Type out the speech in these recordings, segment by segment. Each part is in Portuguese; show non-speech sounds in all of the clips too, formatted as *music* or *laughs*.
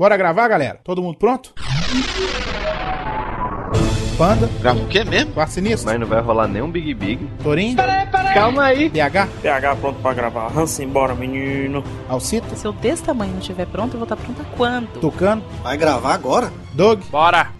Bora gravar, galera? Todo mundo pronto? Panda, Grava o quê mesmo? Quarto Sinistro, Mas não vai rolar nenhum Big Big. Torinho, Calma aí. PH, PH pronto pra gravar. Hansen, bora, menino. Alcito, Se eu desse tamanho não estiver pronto, eu vou estar pronta quando? Tucano, Vai gravar agora? Doug, Bora.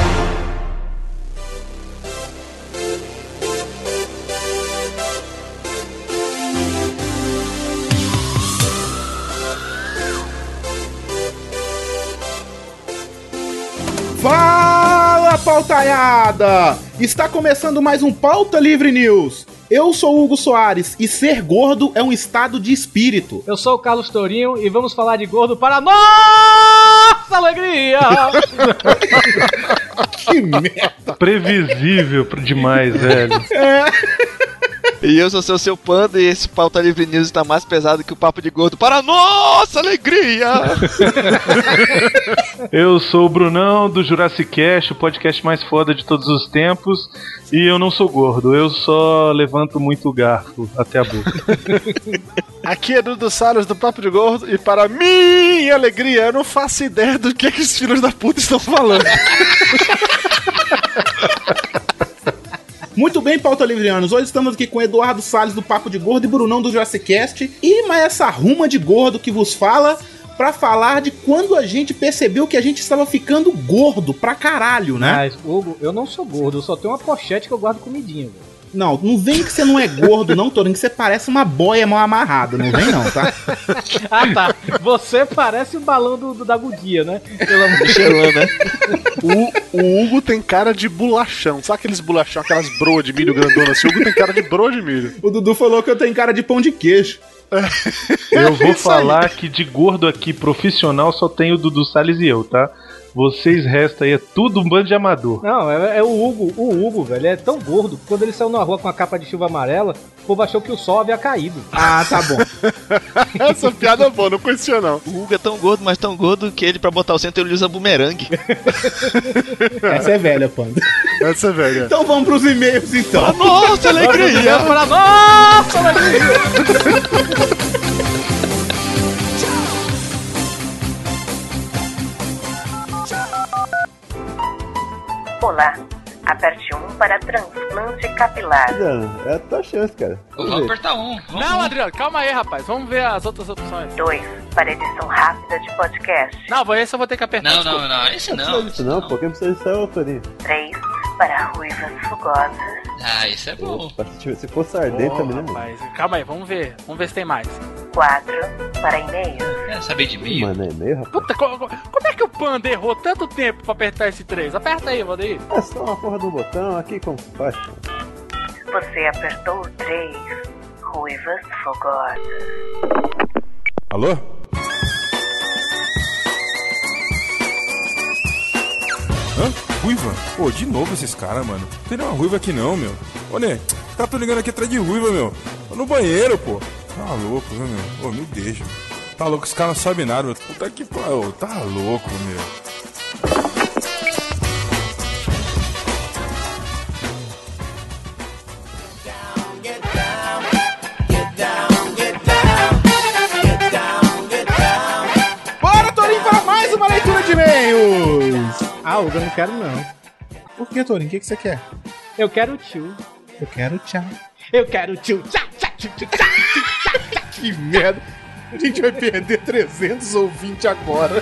Fala, pautaiada! Está começando mais um Pauta Livre News. Eu sou o Hugo Soares e ser gordo é um estado de espírito. Eu sou o Carlos Tourinho e vamos falar de gordo para nossa alegria! *laughs* Que merda! Previsível demais, velho. E eu sou seu seu panda e esse pauta livre news está mais pesado que o papo de gordo para nossa alegria! *laughs* Eu sou o Brunão do Jurassic Cast, o podcast mais foda de todos os tempos. E eu não sou gordo, eu só levanto muito garfo até a boca. *laughs* Aqui é Dudu Salles do Papo de Gordo e para minha alegria, eu não faço ideia do que, é que os filhos da puta estão falando. *laughs* Muito bem, pauta livrianos. Hoje estamos aqui com Eduardo Salles do Papo de Gordo e Brunão do Jurassic Cast e mais essa ruma de gordo que vos fala pra falar de quando a gente percebeu que a gente estava ficando gordo pra caralho, né? Mas, Hugo, eu não sou gordo, eu só tenho uma pochete que eu guardo comidinha, velho. Não, não vem que você não é gordo, não, Torinho, que você parece uma boia mal amarrada. Não vem, não, tá? *laughs* Ah, tá. Você parece o balão do, do- da Gudia, né? Pelo amor de Michelin, né? O, o Hugo tem cara de bolachão. Sabe aqueles bolachão, aquelas broas de milho grandona assim? O Hugo tem cara de broa de milho. O Dudu falou que eu tenho cara de pão de queijo. Eu vou aí. falar que de gordo aqui profissional só tem o Dudu Salles e eu, tá? Vocês restam aí, é tudo um bando de amador. Não, é, é o Hugo. O Hugo, velho, é tão gordo que quando ele saiu na rua com a capa de chuva amarela, o povo achou que o sol havia caído. Ah, tá bom. *laughs* Essa piada é boa, não conhecia não. O Hugo é tão gordo, mas tão gordo que ele, pra botar o centro, ele usa bumerangue. *laughs* Essa é velha, Panda. Essa é velha. Então vamos pros e-mails, então. Nossa alegria! Para nossa alegria! *laughs* Olá, aperte 1 para transplante capilar. É a tua chance, cara. Vamos apertar um. Vamos Não, Adriano, calma aí, rapaz. Vamos ver as outras opções. 2 para edição rápida de podcast. Não, esse eu vou ter que apertar. Não, não, não, esse não. esse não. quem precisa ser o Torinho. 3 para ruivas fogosas. Ah, isso é bom. Se for Ô, sardento rapaz, calma aí, vamos ver. Vamos ver se tem mais. 4 para e-mails. Quer saber de mim? é meio, rapaz. Puta, co- co- como é que o Panda errou tanto tempo pra apertar esse 3? Aperta aí, Valdeir. É só uma porra do botão, aqui como se faz. Você apertou o 3. Ruivas fogosas. Alô? Hã? Ruiva? Pô, de novo esses caras, mano. Não tem nenhuma ruiva aqui não, meu. Ô, Né, os caras tão ligando aqui atrás de ruiva, meu. Tô no banheiro, pô. Tá louco, meu? Ô, me deixa. Tá louco, os caras não sabem nada, meu. Puta que pariu. Tá louco, meu. Bora, Torinho, para mais uma leitura de e-mails. Ah, Hugo, eu não quero não. Por que, Torinho? O que, que você quer? Eu quero o tio. Eu quero tchau. Eu quero o tio. Tchá, tchá, tchá, tchá, tchá, tchá. Que merda. A gente vai perder 300 ouvintes agora.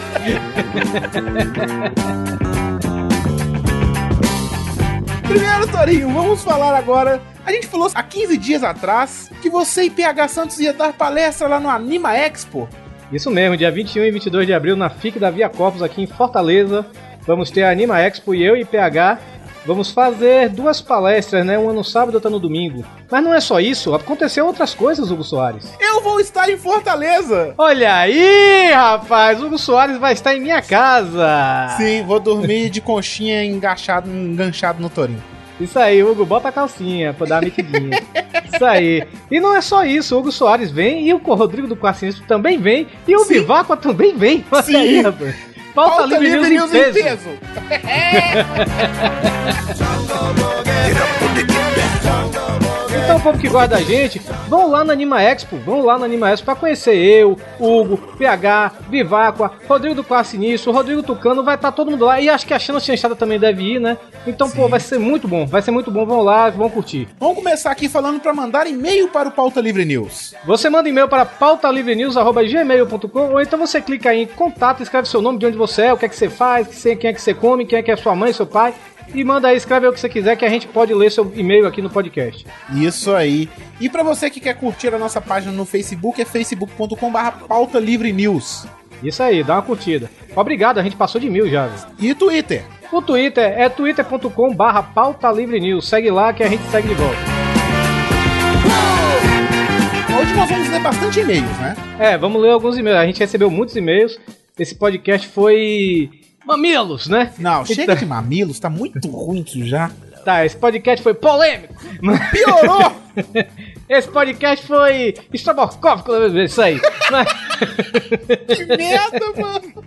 Primeiro, Torinho, vamos falar agora. A gente falou há 15 dias atrás que você e PH Santos ia dar palestra lá no Anima Expo. Isso mesmo, dia 21 e 22 de abril na FIC da Via Corpus aqui em Fortaleza. Vamos ter a Anima Expo e eu e PH vamos fazer duas palestras, né? Uma no sábado e outra no domingo. Mas não é só isso, aconteceu outras coisas, Hugo Soares. Eu vou estar em Fortaleza. Olha aí, rapaz, Hugo Soares vai estar em minha casa. Sim, vou dormir de conchinha enganchado, enganchado no Torinho. Isso aí, Hugo, bota a calcinha pra dar uma metidinha. *laughs* Isso aí. E não é só isso, o Hugo Soares vem e o Rodrigo do Quarcinho também vem e o Viváqua também vem. Olha Sim. aí, rapaz. Pauta, Pauta Livre, Livre News, News em peso. *laughs* Então, povo que gosta da gente, vão lá na Anima Expo, vão lá na Anima Expo pra conhecer eu, Hugo, PH, Viváqua, Rodrigo do Classe Início, Rodrigo Tucano, vai estar todo mundo lá. E acho que a Xana Chanchada também deve ir, né? Então, pô, vai ser muito bom, vai ser muito bom. Vão lá, vão curtir. Vamos começar aqui falando pra mandar e-mail para o Pauta Livre News. Você manda e-mail para pautalivrenews.gmail.com ou então você clica aí em contato, escreve seu nome, de onde você é, o que é que você faz, quem é que você come, quem é que é sua mãe, seu pai. E manda aí, escreve o que você quiser que a gente pode ler seu e-mail aqui no podcast. Isso aí. E pra você que quer curtir a nossa página no Facebook, é facebook.com.br Pauta Livre News. Isso aí, dá uma curtida. Obrigado, a gente passou de mil já. Viu? E Twitter? O Twitter é twitter.com barra pauta livre news. Segue lá que a gente segue de volta. Hoje nós vamos ler bastante e-mails, né? É, vamos ler alguns e-mails. A gente recebeu muitos e-mails. Esse podcast foi. Mamilos, né? Não, chega de mamilos, tá muito ruim isso já. Tá, esse podcast foi polêmico. Piorou! *laughs* Esse podcast foi estrobocófico, isso aí. *laughs* que merda, mano!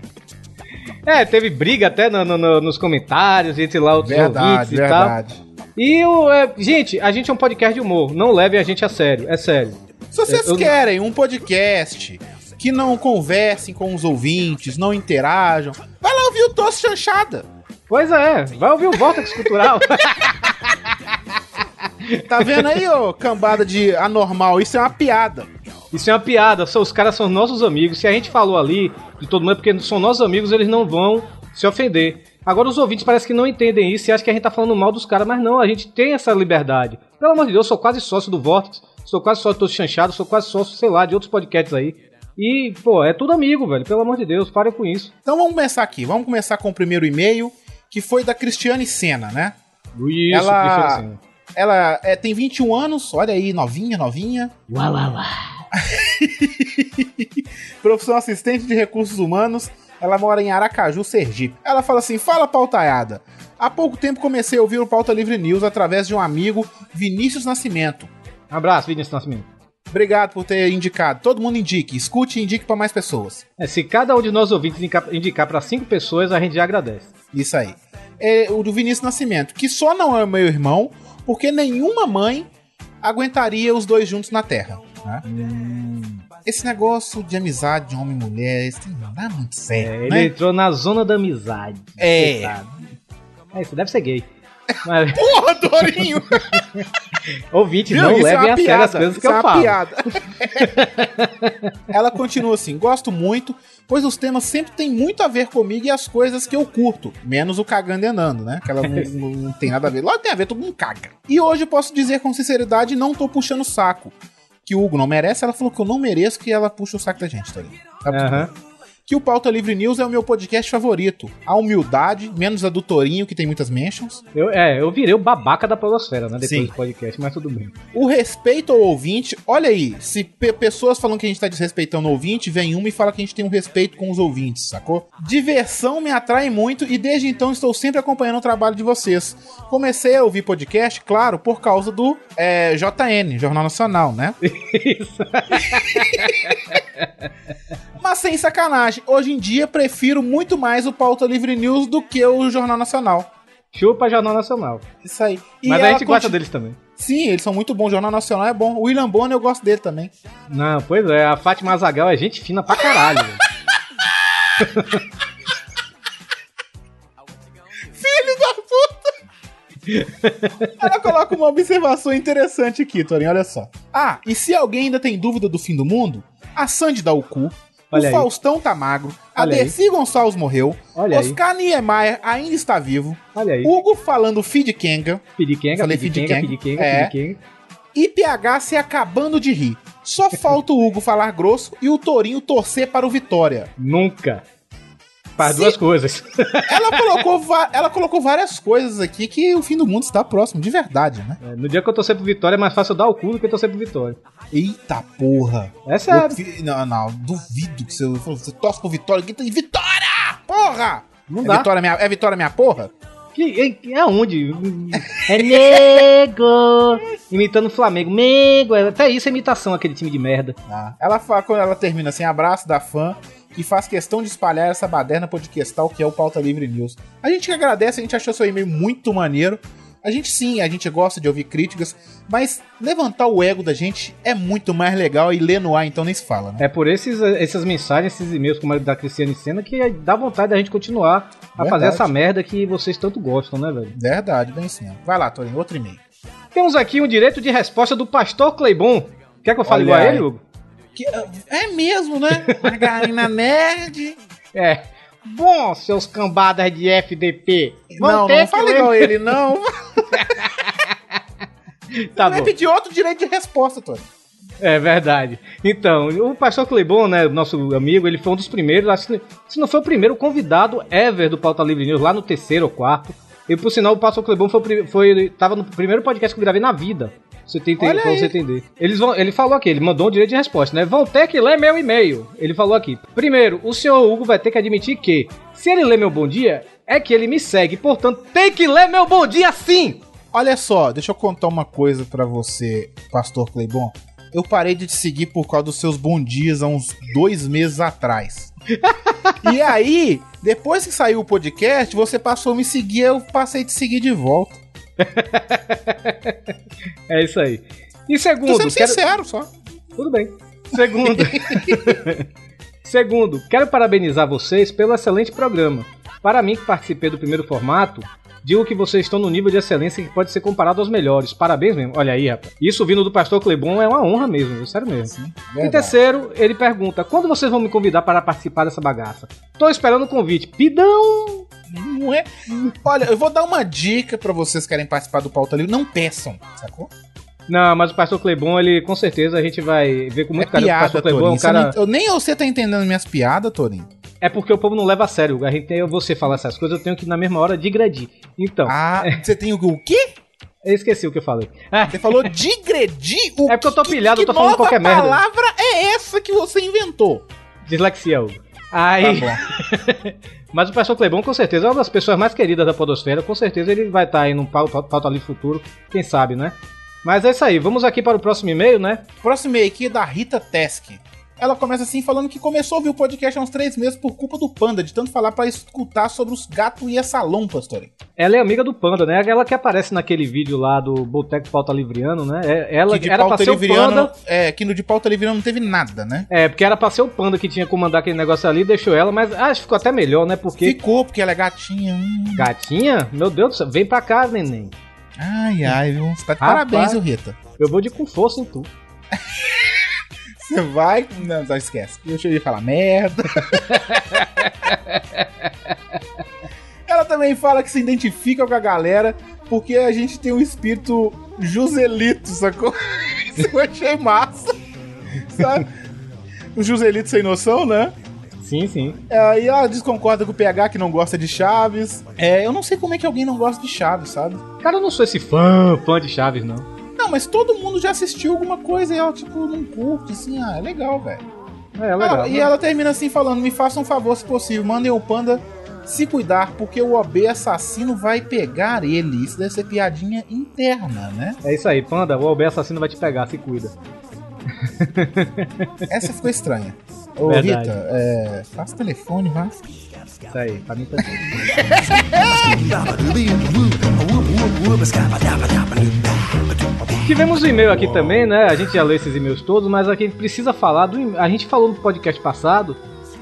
É, teve briga até no, no- no- nos comentários entre lá outros Verdade, ouvintes e verdade. tal. E o. é, gente, a gente é um podcast de humor. Não leve a gente a sério. É sério. Se vocês Eu- querem um podcast que não conversem com os ouvintes, não interajam, vai lá ouvir o Tosse Chanchada. Pois é, vai ouvir o Vortex Cultural. *laughs* Tá vendo aí, ô cambada de anormal? Isso é uma piada. Isso é uma piada, os caras são nossos amigos. Se a gente falou ali de todo mundo, é porque são nossos amigos, eles não vão se ofender. Agora os ouvintes parece que não entendem isso e acham que a gente tá falando mal dos caras, mas não, a gente tem essa liberdade. Pelo amor de Deus, eu sou quase sócio do Vortex, sou quase sócio do Chanchado, sou quase sócio, sei lá, de outros podcasts aí. E, pô, é tudo amigo, velho, pelo amor de Deus, parem com isso. Então vamos começar aqui. Vamos começar com o primeiro e-mail, que foi da Cristiane Senna, né? Isso, ela, Cristiano. ela é, tem 21 anos, olha aí, novinha, novinha. Uá, uá, uá. Profissão assistente de recursos humanos. Ela mora em Aracaju, Sergipe. Ela fala assim: Fala pautaiada. Há pouco tempo comecei a ouvir o Pauta Livre News através de um amigo, Vinícius Nascimento. Abraço, Vinícius Nascimento. Obrigado por ter indicado. Todo mundo indique. Escute e indique para mais pessoas. É, se cada um de nós ouvintes indicar, para cinco pessoas, a gente já agradece. Isso aí. É o do Vinícius Nascimento, que só não é meu irmão, porque nenhuma mãe aguentaria os dois juntos na Terra. né? Esse negócio de amizade de homem e mulher, isso não dá muito certo, É, ele né? entrou na zona da amizade. É. É, isso deve ser gay. Mas, *laughs* Porra, Dorinho! *laughs* ouvinte, Viu? não Isso é a sério piada, as coisas que é eu uma falo. piada. *laughs* Ela continua assim: gosto muito, pois os temas sempre têm muito a ver comigo e as coisas que eu curto. Menos o cagando e andando, né? Que ela não, *laughs* não- não tem nada a ver. Lógico que tem a ver, todo mundo caga. E hoje eu posso dizer com sinceridade: não tô puxando o saco. Que o Hugo não merece, ela falou que eu não mereço que ela puxa o saco da gente. Tá tudo Aham. bem. Que o Pauta Livre News é o meu podcast favorito. A humildade, menos a do Torinho, que tem muitas mentions. Eu, é, eu virei o babaca da polosfera, né? Depois Sim. do podcast, mas tudo bem. O respeito ao ouvinte, olha aí, se pe- pessoas falam que a gente tá desrespeitando o ouvinte, vem uma e fala que a gente tem um respeito com os ouvintes, sacou? Diversão me atrai muito e desde então estou sempre acompanhando o trabalho de vocês. Comecei a ouvir podcast, claro, por causa do é, JN, Jornal Nacional, né? *laughs* Isso. Mas sem sacanagem, hoje em dia prefiro muito mais o Pauta Livre News do que o Jornal Nacional. Chupa Jornal Nacional. Isso aí. E mas a gente gosta continu- deles também. Sim, eles são muito bons. O Jornal Nacional é bom. O William Bonner eu gosto dele também. Não, pois é, a Fátima Azagal é gente fina pra caralho. *laughs* Filho da puta! Ela coloca uma observação interessante aqui, Torinho, olha só. Ah, e se alguém ainda tem dúvida do fim do mundo, a Sandy dá o cu, Olha o aí. Faustão tá magro, a Olha aí. Dercy Gonçalves morreu, Olha aí. Oscar Niemeyer ainda está vivo, Olha aí. Hugo falando feed Kenga Pidiquenga, Falei pidiquenga, Fidiquenga. pidiquenga, É. pidiquenga. e PH se acabando de rir. Só falta o Hugo falar grosso e o Torinho torcer para o Vitória. Nunca. Faz duas coisas. *laughs* Ela colocou, ela colocou várias coisas aqui que o fim do mundo está próximo, de verdade, né? É, No dia que eu torcer pro Vitória é mais fácil eu dar o cu do que eu torcer pro Vitória. Eita porra! É sério. Eu Não, não, duvido que você, você torce pro Vitória. Grita, Vitória! Porra! Não é dá. Vitória minha, é Vitória minha porra? Que é, é onde? *laughs* É nego! Imitando o Flamengo. Mego! é- Até isso é imitação, aquele time de merda. Ah, ela fala, quando ela termina assim, abraço da fã, que faz questão de espalhar essa baderna podcastal que é o Pauta Livre News. A gente que agradece, a gente achou seu e-mail muito maneiro. A gente sim, a gente gosta de ouvir críticas, mas levantar o ego da gente é muito mais legal e ler no ar, então nem se fala, né? É por esses, essas mensagens, esses e-mails como a da Cristiane Senna que dá vontade da gente continuar a Verdade. fazer essa merda que vocês tanto gostam, né, velho? Verdade, bem sim. Vai lá, Torinho, outro e-mail. Temos aqui um direito de resposta do Pastor Cleibon. Quer que eu fale Olha igual a aí. ele, Hugo? Que- é mesmo, né? Margarina Nerd. É. Bom, seus cambadas de FDP. Não, não fala ler- igual ele, não. *laughs* Tá Vai bom. pedir outro direito de resposta, Torinho. É verdade. Então, o pastor Clebon, né, nosso amigo, ele foi um dos primeiros, acho que se não foi o primeiro convidado ever do Pauta Livre News, lá no terceiro ou quarto. E por sinal, o pastor Clebon foi, foi, tava no primeiro podcast que eu gravei na vida. Você tem, pra aí. você entender. Eles vão, ele falou aqui, ele mandou um direito de resposta, né? Vão ter que ler meu e-mail. Ele falou aqui. Primeiro, o senhor Hugo vai ter que admitir que, se ele ler meu bom dia, é que ele me segue. Portanto, tem que ler meu bom dia sim! Olha só, deixa eu contar uma coisa pra você, Pastor Cleibon. Eu parei de te seguir por causa dos seus bons dias há uns dois meses atrás. *laughs* e aí, depois que saiu o podcast, você passou a me seguir, eu passei a te seguir de volta. É isso aí. E Tô segundo, sendo quero- sincero só. Tudo bem. Segundo. *laughs* Segundo, quero parabenizar vocês pelo excelente programa. Para mim, que participei do primeiro formato, digo que vocês estão no nível de excelência que pode ser comparado aos melhores. Parabéns mesmo. Olha aí, rapaz. Isso vindo do pastor Clebon é uma honra mesmo, sério mesmo. Em Verdade. terceiro, ele pergunta: quando vocês vão me convidar para participar dessa bagaça? Tô esperando o convite. Pidão! Não é? Olha, eu vou dar uma dica pra vocês que querem participar do Pauta Livre. Não peçam, sacou? Não, mas o pastor Clebon, ele com certeza a gente vai ver com muito carinho. o Piada, pastor Clebon é um cara. eu, nem você tá entendendo minhas piadas, Torinho. É porque o povo não leva a sério. A gente tem, você falar essas coisas, eu tenho que na mesma hora digredir. Então, Ah, você tem o, o quê? eu esqueci o que eu falei. Ah, Você falou digredir? O É porque eu tô que- pilhado, eu que tô falando qualquer merda. palavra é essa que você inventou? dislexia, Hugo. Tá Aí, bom. *laughs* mas o pastor Clebon com certeza é uma das pessoas mais queridas da podosfera. Com certeza ele vai estar aí num pau- pau- pauta ali futuro. Quem sabe, né? Mas é isso aí. Vamos aqui para o próximo e-mail, né? Próximo e-mail aqui é da Rita Tesk. Ela começa assim falando que começou a ouvir o podcast há uns três meses por culpa do Panda, de tanto falar pra escutar sobre os gatos e essa salão, pastor. Ela é amiga do Panda, né? Aquela que aparece naquele vídeo lá do Boteco Pauta Livriano, né? É- Ela Que de era pra pauta ser o livriano, Panda. é, que no de pauta livriano não teve nada, né? É, porque era pra ser o Panda que tinha que comandar aquele negócio ali, deixou ela, mas acho que ficou até melhor, né? Porque. Ficou, porque ela é gatinha. hum. Gatinha? Meu Deus do céu, vem pra cá, neném. Ai, ai, viu? Você tá de Rapaz. parabéns, viu, Rita? Eu vou de com força em tu. *laughs* Você vai. Não, não esquece. Deixa eu ir falar merda. Ela também fala que se identifica com a galera porque a gente tem um espírito Joselito, sacou? *laughs* Isso eu achei massa. Sabe? O Joselito sem noção, né? Sim, sim. É, e ela desconcorda com o PH que não gosta de Chaves. É, eu não sei como é que alguém não gosta de Chaves, sabe? Cara, eu não sou esse fã, fã de Chaves, não. Não, mas todo mundo já assistiu alguma coisa e ela, tipo, não curte, assim, ah, é legal, velho. É, legal. Ah, e ela termina assim falando: me faça um favor se possível, mandem o panda se cuidar, porque o OB assassino vai pegar ele. Isso deve ser piadinha interna, né? É isso aí, Panda, o Albert assassino vai te pegar, se cuida. Essa ficou estranha. Ô, Verdade. Rita, é, passa o telefone, vai. Isso aí, pra mim tá tudo. Tivemos um e-mail aqui também, né? A gente já leu esses e-mails todos, mas aqui a gente precisa falar do. A gente falou no podcast passado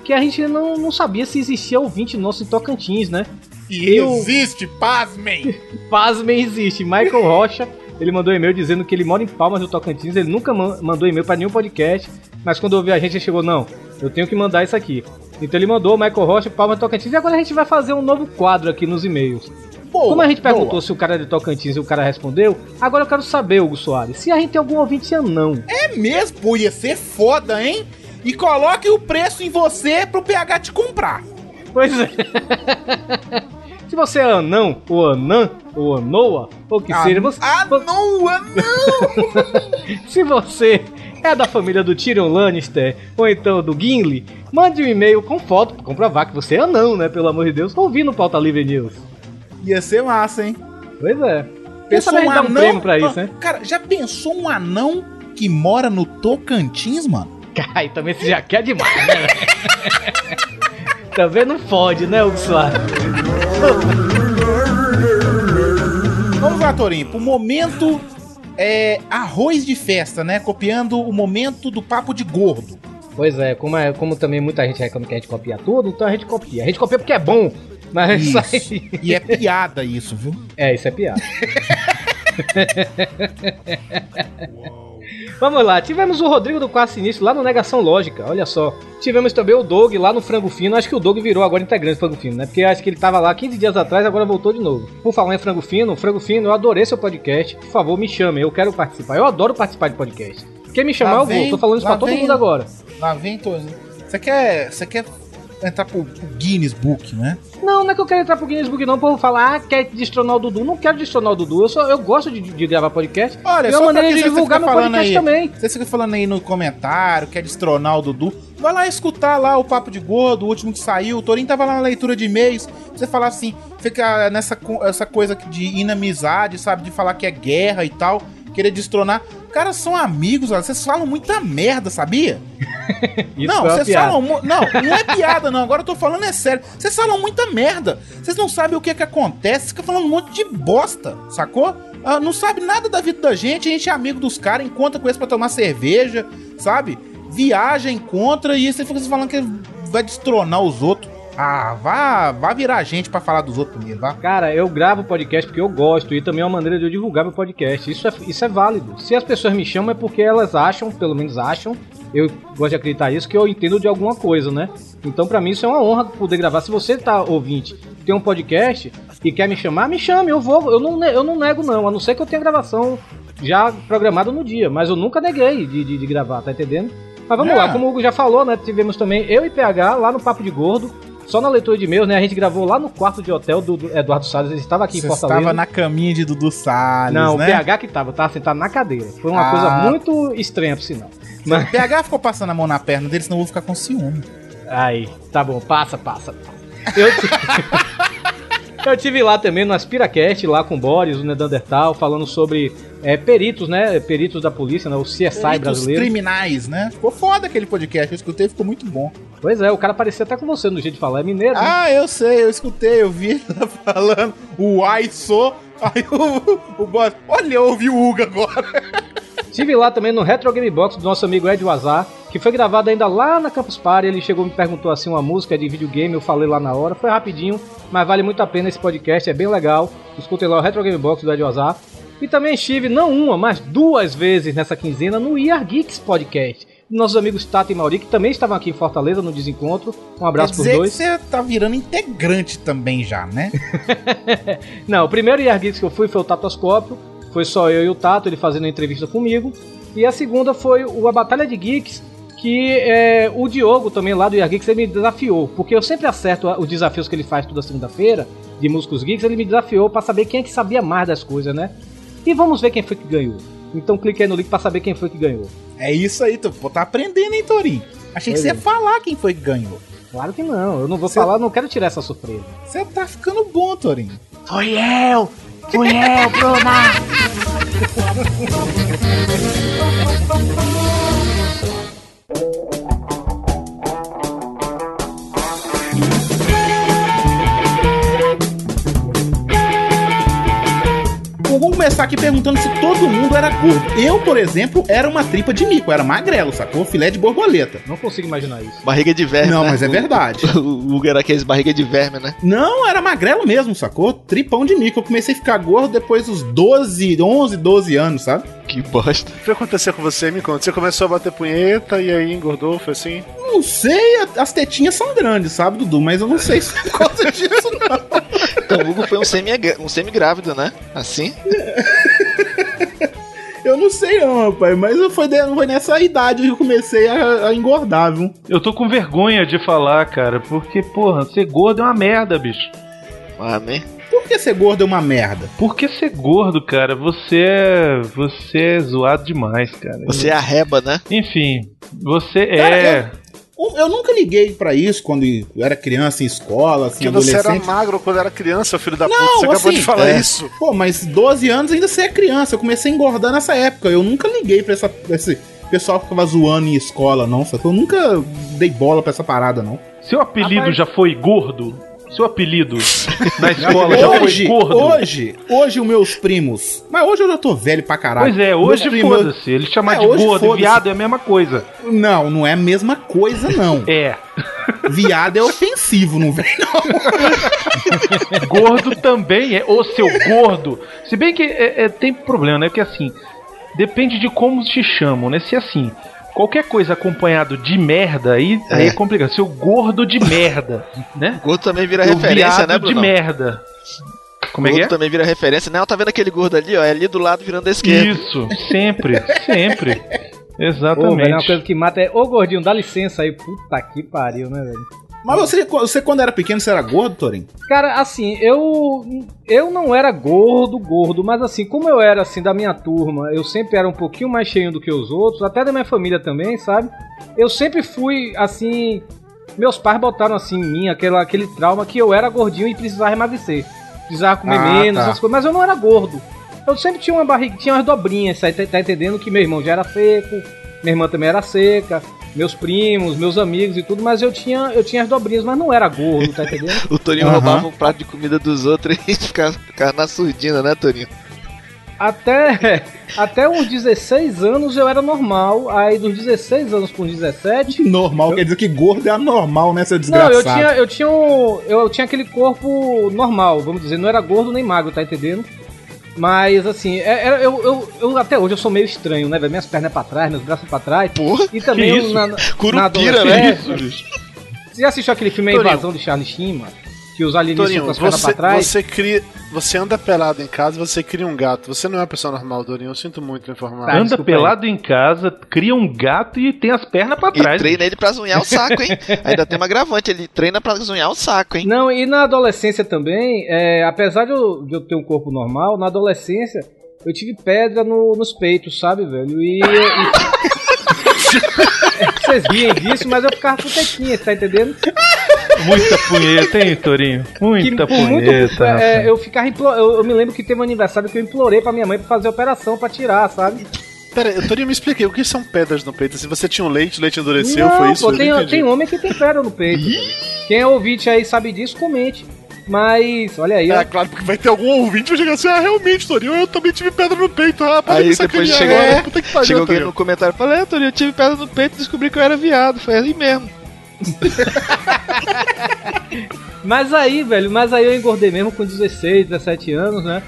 que a gente não, não sabia se existia ouvinte nosso em Tocantins, né? E Eu- existe, pasmem! *laughs* Pasmem, existe. Michael Rocha, ele mandou um e-mail dizendo que ele mora em Palmas do Tocantins, ele nunca man- mandou e-mail pra nenhum podcast, mas quando ouviu a gente, ele chegou, não, eu tenho que mandar isso aqui. Então ele mandou Michael Rocha, Palmas do Tocantins, e agora a gente vai fazer um novo quadro aqui nos e-mails. Boa, Como a gente perguntou boa. se o cara é de Tocantins e o cara respondeu, agora eu quero saber, Hugo Soares, se a gente tem algum ouvinte anão. É mesmo? Pô, ia ser foda, hein? E coloque o preço em você pro PH te comprar. Pois é. *laughs* se você é anão, ou anã, ou anoa, ou que seja, você... Ah, não, ah! *laughs* Se você é da família do Tyrion Lannister ou então do Gimli, mande um e-mail com foto pra comprovar que você é anão, né? Pelo amor de Deus, ouvindo Pauta Livre News. Ia ser massa, hein? Pois é. Pensou um um anão? prêmio pra isso, né? Cara, já pensou um anão que mora no Tocantins, mano? Ai, também você já quer demais, né? também não fode, né, Hugo Soares? Vamos lá, Torinho, pro momento é, arroz de festa, né? Copiando o momento do papo de gordo. Pois é, como, é, como também muita gente reclama que a gente copia tudo, então a gente copia. A gente copia porque é bom, mas isso Isso. aí... E é piada isso, viu? É, isso é piada. *laughs* Vamos lá, tivemos o Rodrigo do Quarto Sinistro lá no Negação Lógica, olha só. Tivemos também o Doug lá no Frango Fino, acho que o Doug virou agora integrante do Frango Fino, né? Porque acho que ele tava lá 15 dias atrás, agora voltou de novo. Por falar em Frango Fino, Frango Fino, eu adorei seu podcast, por favor me chamem, eu quero participar. Eu adoro participar de podcast. Quem me chamar Lá eu vou, vem, tô falando isso pra todo vem. mundo agora. Lá vem. Você quer, você quer entrar pro, pro Guinness Book, né? Não, não é que eu quero entrar pro Guinness Book não, o povo falar, ah, quer destronar o Dudu. Não quero destronar o Dudu, eu, só, eu gosto de, de gravar podcast. Olha, e é só uma maneira de divulgar meu podcast aí, também. Você fica falando aí no comentário, quer destronar o Dudu. Vai lá escutar lá o Papo de Gordo, o último que saiu. O Torinho tava lá na leitura de e-mails. Você falar assim, fica nessa essa coisa de inamizade, sabe? De falar que é guerra e tal, querer destronar. Caras são amigos, olha, vocês falam muita merda, sabia? *laughs* Não, uma vocês piada. falam. Não, não é piada, não. Agora eu tô falando é sério. Vocês falam muita merda. Vocês não sabem o que é que acontece. Ficam falando um monte de bosta, sacou? Ah, não sabe nada da vida da gente. A gente é amigo dos caras, encontra com eles pra tomar cerveja, sabe? Viaja, encontra e você fica falando que vai destronar os outros. Ah, vá, vá virar gente pra falar dos outros primeiro, vá. Cara, eu gravo podcast porque eu gosto e também é uma maneira de eu divulgar meu podcast. Isso é, isso é válido. Se as pessoas me chamam é porque elas acham, pelo menos acham, eu gosto de acreditar isso, que eu entendo de alguma coisa, né? Então pra mim isso é uma honra poder gravar. Se você tá ouvinte, tem um podcast e quer me chamar, me chame, eu vou. Eu não, eu não nego não, a não ser que eu tenha gravação já programada no dia, mas eu nunca neguei de, de, de gravar, tá entendendo? Mas vamos É. lá, como o Hugo já falou, né? Tivemos também eu e PH lá no Papo de Gordo. Só na leitura de e-mails, né? A gente gravou lá no quarto de hotel do, do Eduardo Salles. Ele estava aqui Você em Fortaleza. estava na caminha de Dudu Salles, Não, né? o PH que tava, eu tava sentado na cadeira. Foi uma Ah. coisa muito estranha, por sinal. Mas, O PH ficou passando a mão na perna dele, senão eu vou ficar com ciúme. aí, tá bom, passa, passa. Eu, *laughs* eu tive lá também no Aspiracast, lá com o Boris, o Neandertal, falando sobre é, peritos, né? Peritos da polícia, né? O CSI Peritos brasileiro. criminais, né? Ficou foda aquele podcast, eu escutei, ficou muito bom. Pois é, o cara parecia até com você no jeito de falar. É mineiro, né? Ah, eu sei, eu escutei, eu vi ele falando o ai sou. Aí o, o boss, olha, eu ouvi o Hugo agora. *laughs* Tive lá também no Retro Game Box do nosso amigo Ed Wazar, que foi gravado ainda lá na Campus Party. Ele chegou e me perguntou assim uma música de videogame, eu falei lá na hora. Foi rapidinho, mas vale muito a pena esse podcast, é bem legal. Escutem lá o Retro Game Box do Ed Wazar. E também estive, não uma, mas duas vezes nessa quinzena no IR Geeks Podcast. Nossos amigos Tato e Mauri, que também estavam aqui em Fortaleza no desencontro. Um abraço Quer pros dizer dois. que você tá virando integrante também já, né? *laughs* Não, o primeiro IR Geeks que eu fui foi o Tatoscópio. Foi só eu e o Tato, ele fazendo a entrevista comigo. E a segunda foi o A Batalha de Geeks, que é, o Diogo também lá do IR Geeks, ele me desafiou. Porque eu sempre acerto os desafios que ele faz toda segunda-feira, de Músicos Geeks, ele me desafiou pra saber quem é que sabia mais das coisas, né? E vamos ver quem foi que ganhou. Então clique aí no link pra saber quem foi que ganhou. É isso aí, tu tá aprendendo, hein, Torinho? Achei que Pois você é. ia falar quem foi que ganhou. Claro que não, eu não vou falar, não quero tirar essa surpresa. Você tá ficando bom, Torinho. Foi eu! Fui eu, Bruna! Começar aqui perguntando se todo mundo era gordo. Eu, por exemplo, era uma tripa de mico, era magrelo, sacou? Filé de borboleta. Não consigo imaginar isso. Barriga de verme. Não, né? mas é verdade. *laughs* O Hugo era aqueles barriga de verme, né? Não, era magrelo mesmo, sacou? Tripão de mico. Eu comecei a ficar gordo depois dos 12, 11, 12 anos, sabe? Que bosta. O que aconteceu com você? Me conta. Você começou a bater punheta e aí engordou, foi assim? Não sei, as tetinhas são grandes, sabe, Dudu? Mas eu não sei se é *laughs* por causa disso, não. Então o Hugo foi um semi um semi-grávido, né? Assim. *laughs* Eu não sei não, rapaz. Mas foi, de- foi nessa idade que eu comecei a, a engordar, viu? Eu tô com vergonha de falar, cara, porque, porra, ser gordo é uma merda, bicho. Amém. Por que ser gordo é uma merda? Porque ser gordo, cara, você é. Você é zoado demais, cara. Você é a reba, né? Enfim, você Cara, é. Eu nunca liguei pra isso quando eu era criança em escola, assim, Porque você adolescente. era magro quando era criança, filho da Não, puta. Você acabou assim, de falar é. isso. Pô, mas 12 anos ainda você é criança. Eu comecei a engordar nessa época. Eu nunca liguei pra, essa, pra esse pessoal que ficava zoando em escola, não. Eu nunca dei bola pra essa parada, não. Seu apelido Rapaz- já foi gordo? Seu apelido *laughs* na escola já hoje, foi gordo? hoje, hoje os meus primos. Mas hoje eu já tô velho pra caralho. Pois é, hoje foda-se. Ele chamar É, de gordo e viado é a mesma coisa. Não, não é a mesma coisa, não. *laughs* É. Viado é ofensivo, não vem, não. *laughs* Gordo também é. Ô, seu gordo. Se bem que é, é- tem problema, né? Porque assim, depende de como te chamam, né? Se assim, qualquer coisa acompanhado de merda, aí é, aí é complicado. Seu gordo de merda, né? Gordo também vira O referência, né, de Bruno? merda. Como é que Gordo é? também vira referência. Não, tá vendo aquele gordo ali, ó? É ali do lado virando da esquerda. Isso, sempre, *laughs* sempre. Ô, velho, Exatamente. uma coisa que mata é. Ô, gordinho, dá licença aí. Puta que pariu, né, velho? Mas você, você, quando era pequeno, você era gordo, Torin? Cara, assim, eu eu não era gordo, gordo, mas assim, como eu era assim da minha turma, eu sempre era um pouquinho mais cheio do que os outros, até da minha família também, sabe? Eu sempre fui assim, meus pais botaram assim em mim aquela, aquele trauma que eu era gordinho e precisava emagrecer. Precisava comer Ah, menos, tá. essas coisas, mas eu não era gordo. Eu sempre tinha uma barriga, tinha umas dobrinhas, tá, tá entendendo que meu irmão já era seco, minha irmã também era seca, meus primos, meus amigos e tudo, mas eu tinha, eu tinha as dobrinhas, mas não era gordo, tá entendendo? *laughs* O Torinho Aham. roubava um prato de comida dos outros e *laughs* ficava, ficava na surdina, né, Torinho? Até, *laughs* até uns 16 anos eu era normal. Aí dos 16 anos com 17. Normal, quer dizer que gordo é anormal, né, seu Não, desgraçado? eu tinha, eu tinha um, eu tinha aquele corpo normal, vamos dizer, não era gordo nem magro, tá entendendo? Mas assim, é- era- eu, eu, eu até hoje eu sou meio estranho, né? Minhas pernas pra trás, meus braços pra trás. Porra, E também eu isso? na, na Curupira, né? adolescência- Você já assistiu aquele filme A. Invasão de Charlie Sheen, mano? Que os alienígenas Torinho, com as pernas você, pra trás? você cria. Você anda pelado em casa, você cria um gato. Você não é uma pessoa normal, Torinho. Eu sinto muito informar. Tá, Anda desculpa aí. pelado em casa, cria um gato e tem as pernas pra E trás. treina ele pra zunhar o saco, hein? *laughs* Ainda tem uma gravante, ele treina pra zunhar o saco, hein? Não, e na adolescência também, é, apesar de eu, de eu ter um corpo normal, na adolescência eu tive pedra no- nos peitos, sabe, velho? E. e- *laughs* Vocês riem disso, mas eu ficava com tequinha, tá entendendo? Muita punheta, hein, Torinho? Muita muito- punheta. é, rapaz. eu ficava implo- eu, eu me lembro que teve um aniversário que eu implorei pra minha mãe pra fazer operação pra tirar, sabe? Pera aí, Torinho, me expliquei. O que são pedras no peito? Se você tinha um leite, o leite endureceu, Não, foi isso? pô, Eu tem, tem homem que tem pedra no peito. Quem é ouvinte aí sabe disso, comente. Mas, olha aí, ó. É, claro, porque vai ter algum ouvinte que vai chegar assim, ah, realmente, Torinho, eu também tive pedra no peito, ah, para Aí de depois chegou, é, puta que pariu, chegou alguém no comentário e falou: É, Torinho, eu tive pedra no peito e descobri que eu era viado. Foi ali mesmo. *laughs* Mas aí, velho, mas aí eu engordei mesmo com 16, 17 anos, né?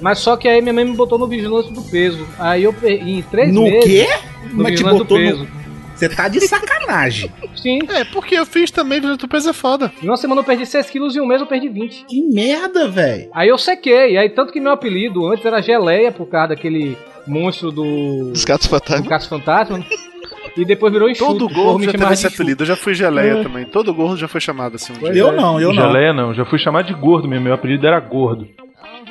Mas só que aí minha mãe me botou no vigilância do peso. Aí eu per- em três No meses. quê? No Mas te vigilância do botou no- peso. Você tá de sacanagem. *laughs* Sim. É, porque eu fiz também, o peso é foda. Em uma semana eu perdi 6 quilos e em um mês eu perdi 20. que merda, velho. Aí eu sequei. Aí tanto que meu apelido antes era Geleia, por causa daquele monstro do. Os gatos do fantasmas. Caso Fantasma. né? E depois virou enxuto. Todo gordo me já teve chamava esse apelido, eu já fui geleia É. também. Todo gordo já foi chamado assim um Pois dia. Eu não, eu não. Geleia não, já fui chamado de gordo mesmo. Meu apelido era gordo.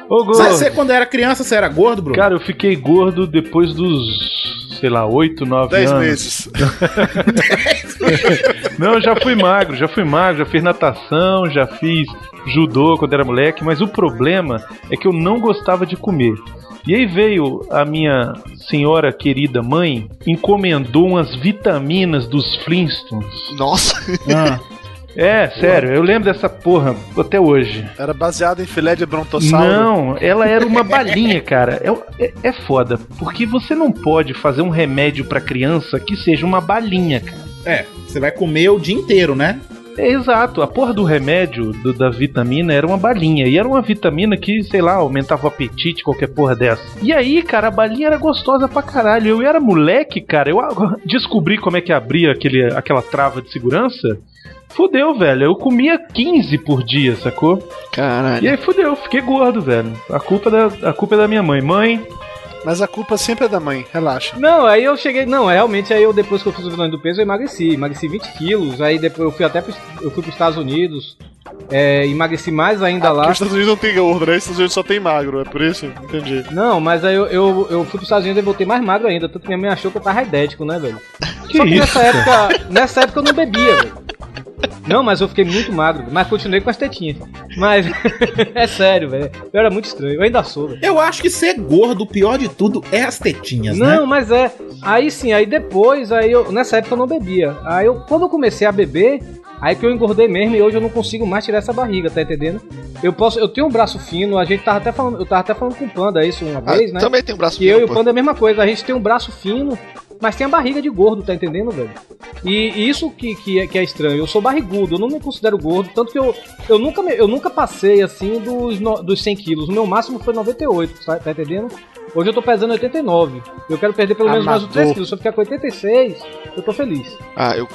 Ô, gordo. Mas você, quando era criança, você era gordo, Bruno? Cara, eu fiquei gordo depois dos, sei lá, 8, 9 Dez anos. meses. *laughs* Não, eu já fui magro, já fui magro, já fiz natação, já fiz judô quando era moleque, mas o problema é que eu não gostava de comer. E aí veio a minha senhora querida mãe, encomendou umas vitaminas dos Flintstones. Nossa, Ah, É, sério, eu lembro dessa porra até hoje. Era baseado em filé de brontossauro. Não, ela era uma balinha, cara. É, é, é foda, porque você não pode fazer um remédio pra criança que seja uma balinha, cara. é, você vai comer o dia inteiro, né? É, exato, a porra do remédio do- da vitamina era uma balinha. E era uma vitamina que, sei lá, aumentava o apetite, qualquer porra dessa. E aí, cara, a balinha era gostosa pra caralho. Eu era moleque, cara, eu *laughs* descobri como é que abria aquele, aquela trava de segurança. Fudeu, velho. Eu comia 15 por dia, sacou? E caralho. aí fudeu, fiquei gordo, velho. A culpa, da, a culpa é da minha mãe. Mãe, Mas a culpa sempre é da mãe, relaxa. Não, aí eu cheguei. Não, realmente, aí eu depois que eu fiz o vilão do peso, eu emagreci. Emagreci 20 quilos. Aí depois eu fui até pro, eu fui pros Estados Unidos. É, emagreci mais ainda Ah, porque lá. os Estados Unidos não tem gordo, né? Os Estados Unidos só tem magro, é por isso? Entendi. Não, mas aí eu, eu, eu fui pros Estados Unidos e voltei mais magro ainda. Tanto que minha mãe achou que eu tava idético, né, velho? Que Só que isso, nessa época, nessa época eu não bebia, velho. Não, mas eu fiquei muito magro, mas continuei com as tetinhas. Mas *laughs* é sério, velho. Eu era muito estranho, eu ainda sou, velho. Eu acho que ser gordo, o pior de tudo é as tetinhas, né? Não, mas é. Aí sim, aí depois, aí eu, nessa época eu não bebia. Aí eu, quando eu comecei a beber, aí que eu engordei mesmo e hoje eu não consigo mais tirar essa barriga, tá entendendo? Eu posso, eu tenho um braço fino, a gente tava até falando, eu tava até falando com o Panda isso uma Ah, vez, né? Também tem um braço Que eu e o. Panda é a mesma coisa, a gente tem um braço fino, mas tem a barriga de gordo, tá entendendo, velho? E, e isso que, que, é, que é estranho, eu sou barrigudo, eu não me considero gordo, tanto que eu, eu, nunca, me- eu nunca passei assim dos, no- dos 100 quilos, o meu máximo foi 98, tá, tá entendendo? Hoje eu tô pesando 89, eu quero perder pelo menos mais uns 3 Amador. quilos, se eu ficar com 86, eu tô feliz. Ah, eu.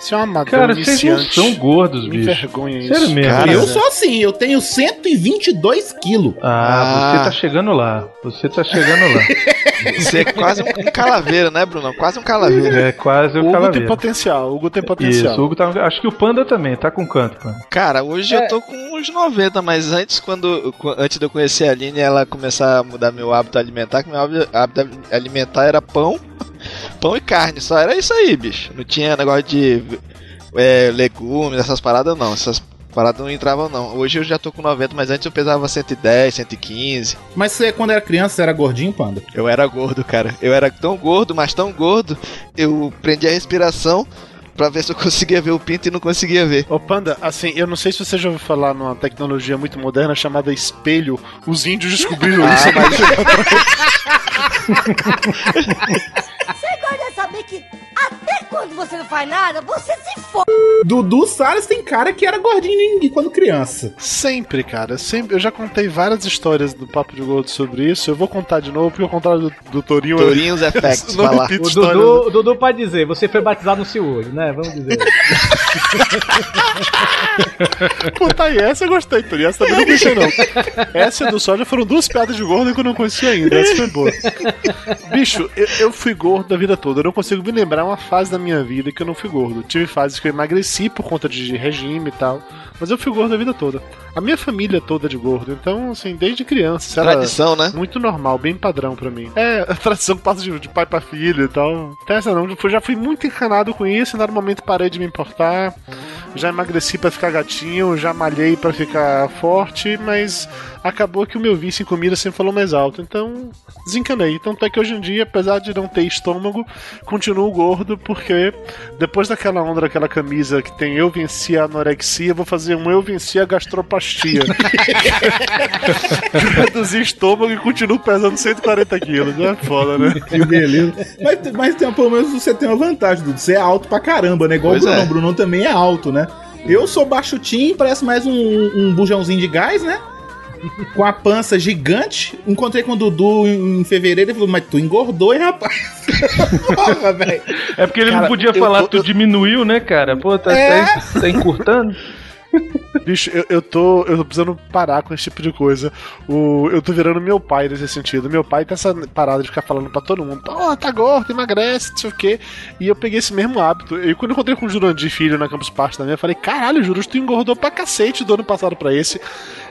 Isso é um amador Cara, vocês não são gordos, Me bicho. envergonha isso. Sério mesmo. Cara, eu né? sou assim, eu tenho 122 quilos. Ah, Ah. você tá chegando lá. Você tá chegando lá. *laughs* Você é quase um calaveira, né, Bruno? Quase um calaveira. É quase O o Hugo tem potencial, o Hugo tem potencial. Isso, o Hugo tá. Acho que o Panda também, tá com canto, Panda. Cara, hoje É. eu tô com uns 90, mas antes, quando qu- antes de eu conhecer a Aline, ela começar a mudar meu hábito alimentar, que meu hábito alimentar era pão, pão e carne, só era isso aí, bicho. Não tinha negócio de é, legumes, essas paradas não, essas paradas não entravam não. Hoje eu já tô com 90, mas antes eu pesava 110, 115. Mas você, quando era criança, você era gordinho, panda? Eu era gordo, cara. Eu era tão gordo, mas tão gordo, eu prendi a respiração pra ver se eu conseguia ver o pinto e não conseguia ver. Ô Panda, assim, eu não sei se você já ouviu falar numa tecnologia muito moderna chamada espelho. Os índios descobriram Ah, isso. mas- Você gosta de saber que você não faz nada, você se fode. Dudu Salles tem cara que era gordinho quando criança. Sempre, cara. Sempre. Eu já contei várias histórias do Papo de Gordo sobre isso. Eu vou contar de novo, porque ao contrário do, do Torinho. eu- Tourinhos *laughs* Effects, não vai lá. O. Dudu, o Dudu pode dizer, você foi batizado no Ciúlio, né? Vamos dizer. Pô, tá aí, essa eu gostei, Torinho. Essa também não conhecia, não. Essa e a do Soja foram duas piadas de gordo que eu não conhecia ainda. Essa foi boa. Bicho, eu, eu fui gordo da vida toda. Eu não consigo me lembrar uma fase da minha vida que eu não fui gordo. Tive fases que eu emagreci por conta de regime e tal. Mas eu fui gordo a vida toda. A minha família toda é de gordo. Então, assim, desde criança. Tradição, né? Muito normal, bem padrão pra mim. É, a *laughs* tradição que passa de, de pai pra filho e tal. Até essa não. Já fui muito encanado com isso. E no momento parei de me importar. Já emagreci pra ficar gatinho. Já malhei pra ficar forte. Mas acabou que o meu vício em comida sempre falou mais alto. Então, desencanei. Tanto é que hoje em dia, apesar de não ter estômago, continuo gordo. Porque depois daquela onda, daquela camisa que tem eu venci a anorexia, vou fazer um eu venci a gastropastia. *laughs* Reduzir estômago e continuo pesando 140 quilos. É foda, né? Que beleza. mas, mas tem, pelo menos você tem uma vantagem, Dudu. Você é alto pra caramba, né? Igual Pois o Brunão. é. O Brunão também é alto, né? Eu sou baixutinho, parece mais um, um bujãozinho de gás, né? Com a pança gigante. Encontrei com o Dudu em, fevereiro e falou: Mas tu engordou, hein, rapaz? *laughs* Porra, velho. É porque ele Cara, não podia eu- falar, eu- tu diminuiu, né, cara? Pô, tá, É. tá, tá encurtando. Bicho, eu, eu tô. Eu tô precisando parar com esse tipo de coisa. O, eu tô virando meu pai nesse sentido. Meu pai tem essa parada de ficar falando pra todo mundo: Ó, tá gordo, emagrece, não sei o quê. E eu peguei esse mesmo hábito. E quando eu encontrei com o Jurandir Filho na Campus Party também, eu falei: Caralho, Juros, tu engordou pra cacete do ano passado pra esse.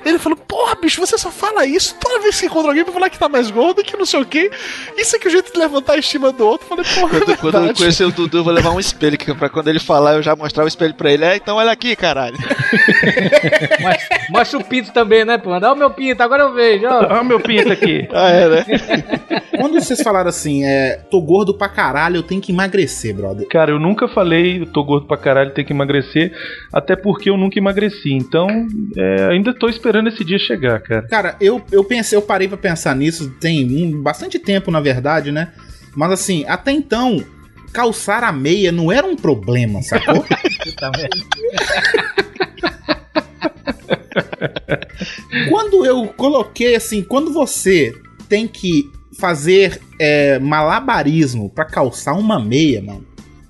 Ele falou: Porra, bicho, você só fala isso toda vez que encontra alguém pra falar que tá mais gordo, que não sei o quê. Isso é que é o jeito de levantar a estima do outro. Eu falei: Porra, é Quando, quando eu conhecer o Dudu, eu vou levar um espelho, que pra quando ele falar, eu já mostrar o espelho pra ele. É, então olha aqui, caralho. *laughs* *laughs* Mas, mostra o pinto também, né, pô? Dá o meu pinto, agora eu vejo, ó. Olha o meu pinto aqui. *laughs* Ah, é, né? *laughs* Quando vocês falaram assim, é, tô gordo pra caralho, eu tenho que emagrecer, brother. Cara, eu nunca falei, eu tô gordo pra caralho, tem que emagrecer, até porque eu nunca emagreci. Então, é, ainda tô esperando esse dia chegar, cara. Cara, eu, eu pensei, eu parei pra pensar nisso tem um- bastante tempo, na verdade, né? Mas assim, até então, calçar a meia não era um problema, sacou? *laughs* Quando eu coloquei assim, quando você tem que fazer é, malabarismo pra calçar uma meia, mano,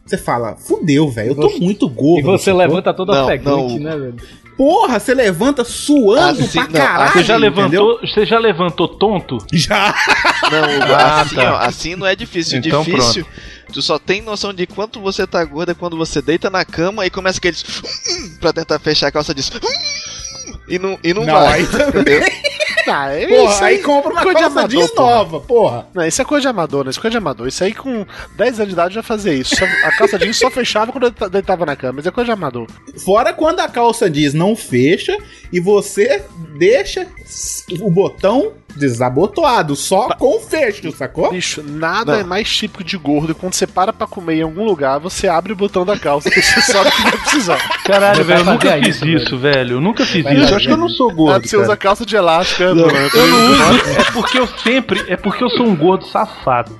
você fala, fudeu, velho, eu tô você- muito gordo. E você levanta todo Não, ofegante, não. né, velho? Porra, você levanta suando Assim, pra não, caralho. Você já entendeu? levantou, você já levantou tonto? Já. Não, *laughs* Ah, assim, tá. ó, assim não é difícil. Então, difícil, tu só tem noção de quanto você tá gordo é quando você deita na cama e começa aqueles *laughs* pra tentar fechar a calça disso. E não, e não, Não, vai. aí *laughs* também. Ah, Porra, isso aí compra uma coisa de calça amador, jeans porra. nova, porra. Não, isso é coisa de amador, né? Isso é coisa de amador. Isso aí com 10 anos de idade já fazia isso. Só- A calça jeans só fechava quando ele ta- deitava na cama. Mas é coisa de amador. Fora quando a calça jeans não fecha e você deixa o botão desabotoado, só com o fecho, sacou? Bicho, nada Não. é mais típico de gordo. Quando você para pra comer em algum lugar, você abre o botão da calça que você *laughs* sabe que vai precisar. Caralho, velho, eu nunca fiz isso, isso, velho. Eu nunca fiz isso. Eu acho que eu não sou Ah, gordo. você usa cara. calça de elástico, é, durante- Eu não uso, é porque eu sempre, é porque eu sou um gordo safado.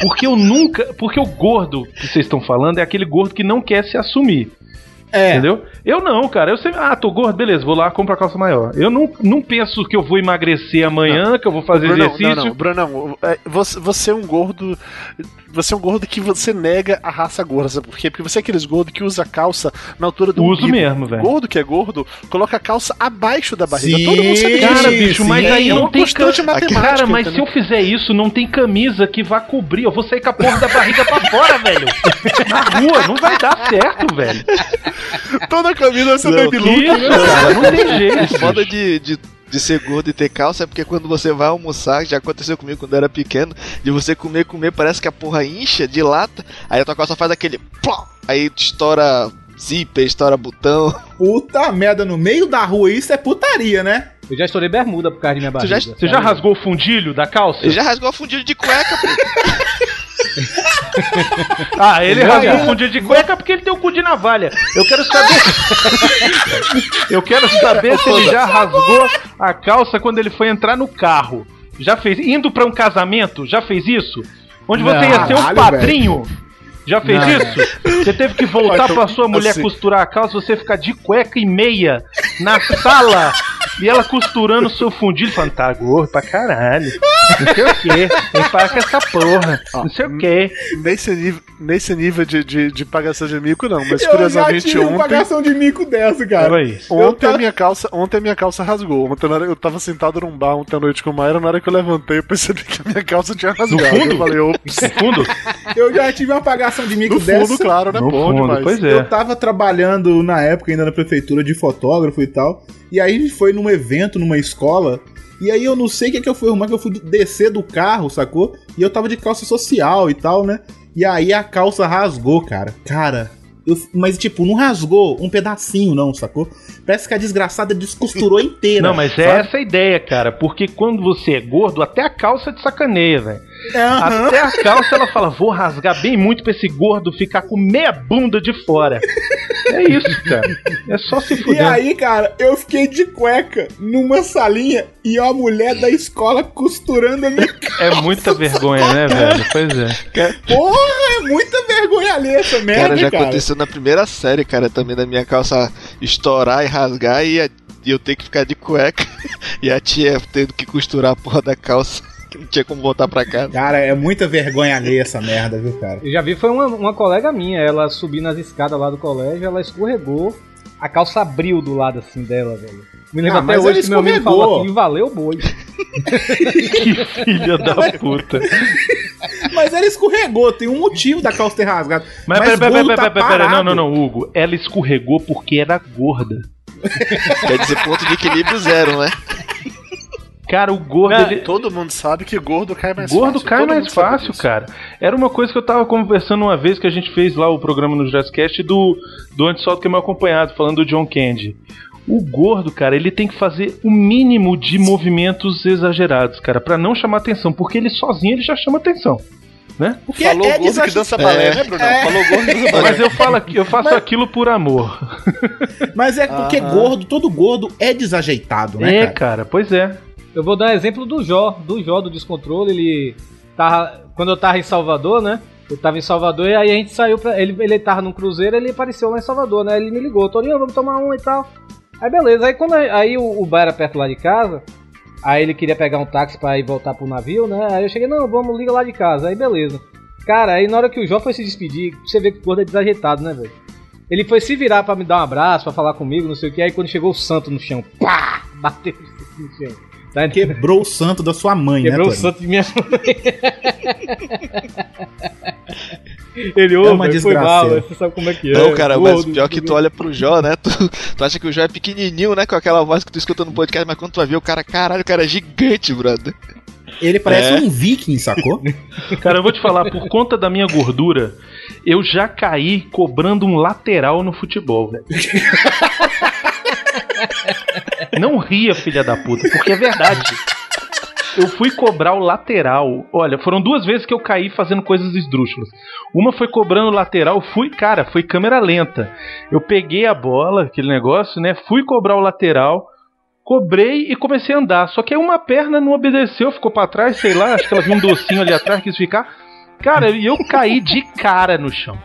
Porque eu nunca, porque o gordo que vocês estão falando é aquele gordo que não quer se assumir. É. Entendeu? Eu não, cara. Eu sempre, ah, tô gordo, beleza, vou lá comprar calça maior. Eu não, não penso que eu vou emagrecer amanhã, que eu vou fazer Brunão, exercício. Não, não, Brunão, é, você, você é um gordo. Você é um gordo que você nega a raça gorda, sabe por quê? Porque você é aqueles gordo que usa calça na altura do Uso umbigo. mesmo, velho. Gordo que é gordo, coloca a calça abaixo da barriga. Sim, Todo mundo sabe disso. Cara, bicho, mas sim. aí É não tem matemática, Cara, mas se entendeu? eu fizer isso, não tem camisa que vá cobrir. Eu vou sair com a porra da barriga pra fora, velho. Na rua, não vai dar certo, velho. *laughs* *laughs* Toda a camisa vai ser Não, baby Que look. isso, cara? Não tem jeito. O foda de, de, de ser gordo e ter calça é porque quando você vai almoçar, já aconteceu comigo quando eu era pequeno, de você comer, comer, parece que a porra incha, dilata, aí a tua calça faz aquele pló, aí estoura zíper, estoura botão. Puta merda, no meio da rua isso é putaria, né? Eu já estourei bermuda por causa de minha Tu barriga. já- Você já rasgou o fundilho da calça? Ele já rasgou a fundilha de cueca, pô. *laughs* *laughs* Ah, ele rasgou o fundilho de cueca porque ele tem o cu de navalha. Eu quero saber. *laughs* Eu quero saber se ele já rasgou a calça quando ele foi entrar no carro. Já fez? Indo pra um casamento? Já fez isso? Onde você ia ser um padrinho? Já fez Não, isso? Você teve que *laughs* voltar pra sua mulher assim- costurar a calça, você ficar de cueca e meia na sala e ela costurando o seu fundilho, falando, tá gordo pra caralho. Não sei o quê. Tem que parar com essa porra. Não sei o quê. Nesse nível, nesse nível de, de, de pagação de mico, não. Mas eu já curiosamente tive uma ontem. pagação de mico dessa, cara. Ontem Eu a minha calça, ontem a minha calça rasgou. Ontem na hora- eu tava sentado num bar ontem à noite com o Maíra, na hora que eu levantei, eu percebi que a minha calça tinha rasgado. fundo? Eu falei, ops. No fundo? Eu já tive uma pagação de mico No dessa. fundo, claro, né? No Bom fundo, demais. pois Eu é. tava trabalhando na época ainda na prefeitura de fotógrafo e tal. E aí a gente foi num evento, numa escola. E aí eu não sei o que, que eu fui arrumar, que eu fui descer do carro, sacou? E eu tava de calça social e tal, né? E aí a calça rasgou, cara. Cara. eu- mas, tipo, não rasgou um pedacinho, não, sacou? Parece que a desgraçada descosturou *laughs* inteira. Não, mas é sabe? essa a ideia, cara. Porque quando você é gordo, até a calça te sacaneia, velho. Aham. Até a calça ela fala, vou rasgar bem muito pra esse gordo ficar com meia bunda de fora. É isso, cara. É só se E fuder. aí, cara, eu fiquei de cueca numa salinha e a mulher da escola costurando a minha *laughs* É muita vergonha, né, velho? Pois é. Porra, é muita vergonha alheia essa merda, Cara, já cara. aconteceu na primeira série, cara, também da minha calça estourar e rasgar e, e eu ter que ficar de cueca *laughs* e a tia tendo que costurar a porra da calça, que *laughs* não tinha como voltar pra casa. Cara, é muita vergonha alheia essa merda, viu, cara? Eu já vi, foi uma, uma colega minha, ela subindo as escadas lá do colégio, ela escorregou, a calça abriu do lado assim dela, velho. Me lembro Ah, até mas hoje ela que meu amigo escorregou. falou assim, valeu boi. *laughs* Que filha da puta. *laughs* Mas ela escorregou, tem um motivo da calça ter rasgado. Mas, Mas pera, pera, gordo pera, tá pera, pera, não, não, não, Hugo. Ela escorregou porque era gorda. Quer dizer, ponto de equilíbrio zero, né? Cara, o gordo. Não, ele- Todo mundo sabe que gordo cai mais Gordo fácil. cai todo mais fácil, cara. Era uma coisa que eu tava conversando uma vez que a gente fez lá o programa no Jazzcast do, do Antes Solto que é meu acompanhado, falando do John Candy. O gordo, cara, ele tem que fazer o mínimo de movimentos exagerados, cara, pra não chamar atenção, porque ele sozinho ele já chama atenção, né? Porque Falou é gordo que dança balé, É. né, Bruno? Falou gordo que dança balé. Mas eu falo aqui, eu faço Mas- aquilo por amor. Mas é porque Aham. gordo, todo gordo é desajeitado, né, é, cara? cara, pois é. Eu vou dar um exemplo do Jó, do Jó do Descontrole, ele tava, quando eu tava em Salvador, né? Eu tava em Salvador e aí a gente saiu pra. Ele, ele tava num cruzeiro ele apareceu lá em Salvador, né? Ele me ligou, Torinho, vamos tomar um e tal. Aí beleza, aí quando aí o, o bar era perto lá de casa, aí ele queria pegar um táxi pra ir voltar pro navio, né? Aí eu cheguei, não, vamos, liga lá de casa, aí beleza. Cara, aí na hora que o Jó foi se despedir, você vê que o gordo é desajeitado, né, velho? Ele foi se virar pra me dar um abraço, pra falar comigo, não sei o que, aí quando chegou o santo no chão, pá! Bateu no chão. Tá? Quebrou o santo da sua mãe, Quebrou o né, Tony? santo de minha mãe. *laughs* Ele, ô, É uma velho, foi mal, velho, você sabe como é que é. Não, cara, mas gordo, pior que tu olha pro Jó, né? Tu, tu acha que o Jó é pequenininho, né? Com aquela voz que tu escuta no podcast, mas quando tu vai ver o cara, caralho, o cara é gigante, brother. Ele parece É. um viking, sacou? *laughs* Cara, eu vou te falar, por conta da minha gordura, eu já caí cobrando um lateral no futebol, velho. *laughs* Não ria, filha da puta, porque é verdade. Eu fui cobrar o lateral. Olha, foram duas vezes que eu caí fazendo coisas esdrúxulas. Uma foi cobrando o lateral, fui, cara, foi câmera lenta. Eu peguei a bola, aquele negócio, né? Fui cobrar o lateral, cobrei e comecei a andar. Só que aí uma perna não obedeceu, ficou pra trás, sei lá, acho que ela viu um docinho ali atrás, quis ficar. Cara, e eu caí de cara no chão.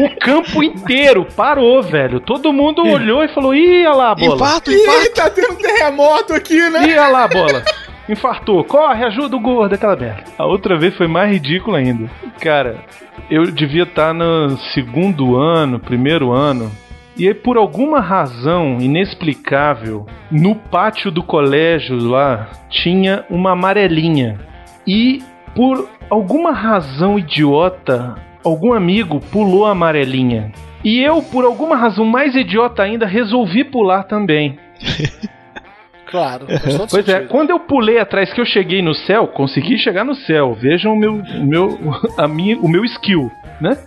O campo inteiro parou, velho. Todo mundo olhou e falou: Ih, olha lá a bola. Infarto, Ih, infarto. tá tendo um terremoto aqui, né? Ih, olha lá a bola. Infartou. Corre, ajuda o gordo, aquela merda. A outra vez foi mais ridícula ainda. Cara, eu devia estar no segundo ano, primeiro ano. E aí, por alguma razão inexplicável, no pátio do colégio lá tinha uma amarelinha. E por alguma razão idiota, algum amigo pulou a amarelinha. E eu, por alguma razão mais idiota ainda, resolvi pular também. *laughs* Claro. todo Pois é, quando eu pulei atrás que eu cheguei no céu, consegui chegar no céu. Vejam o meu, meu, *laughs* a minha, o meu skill, né?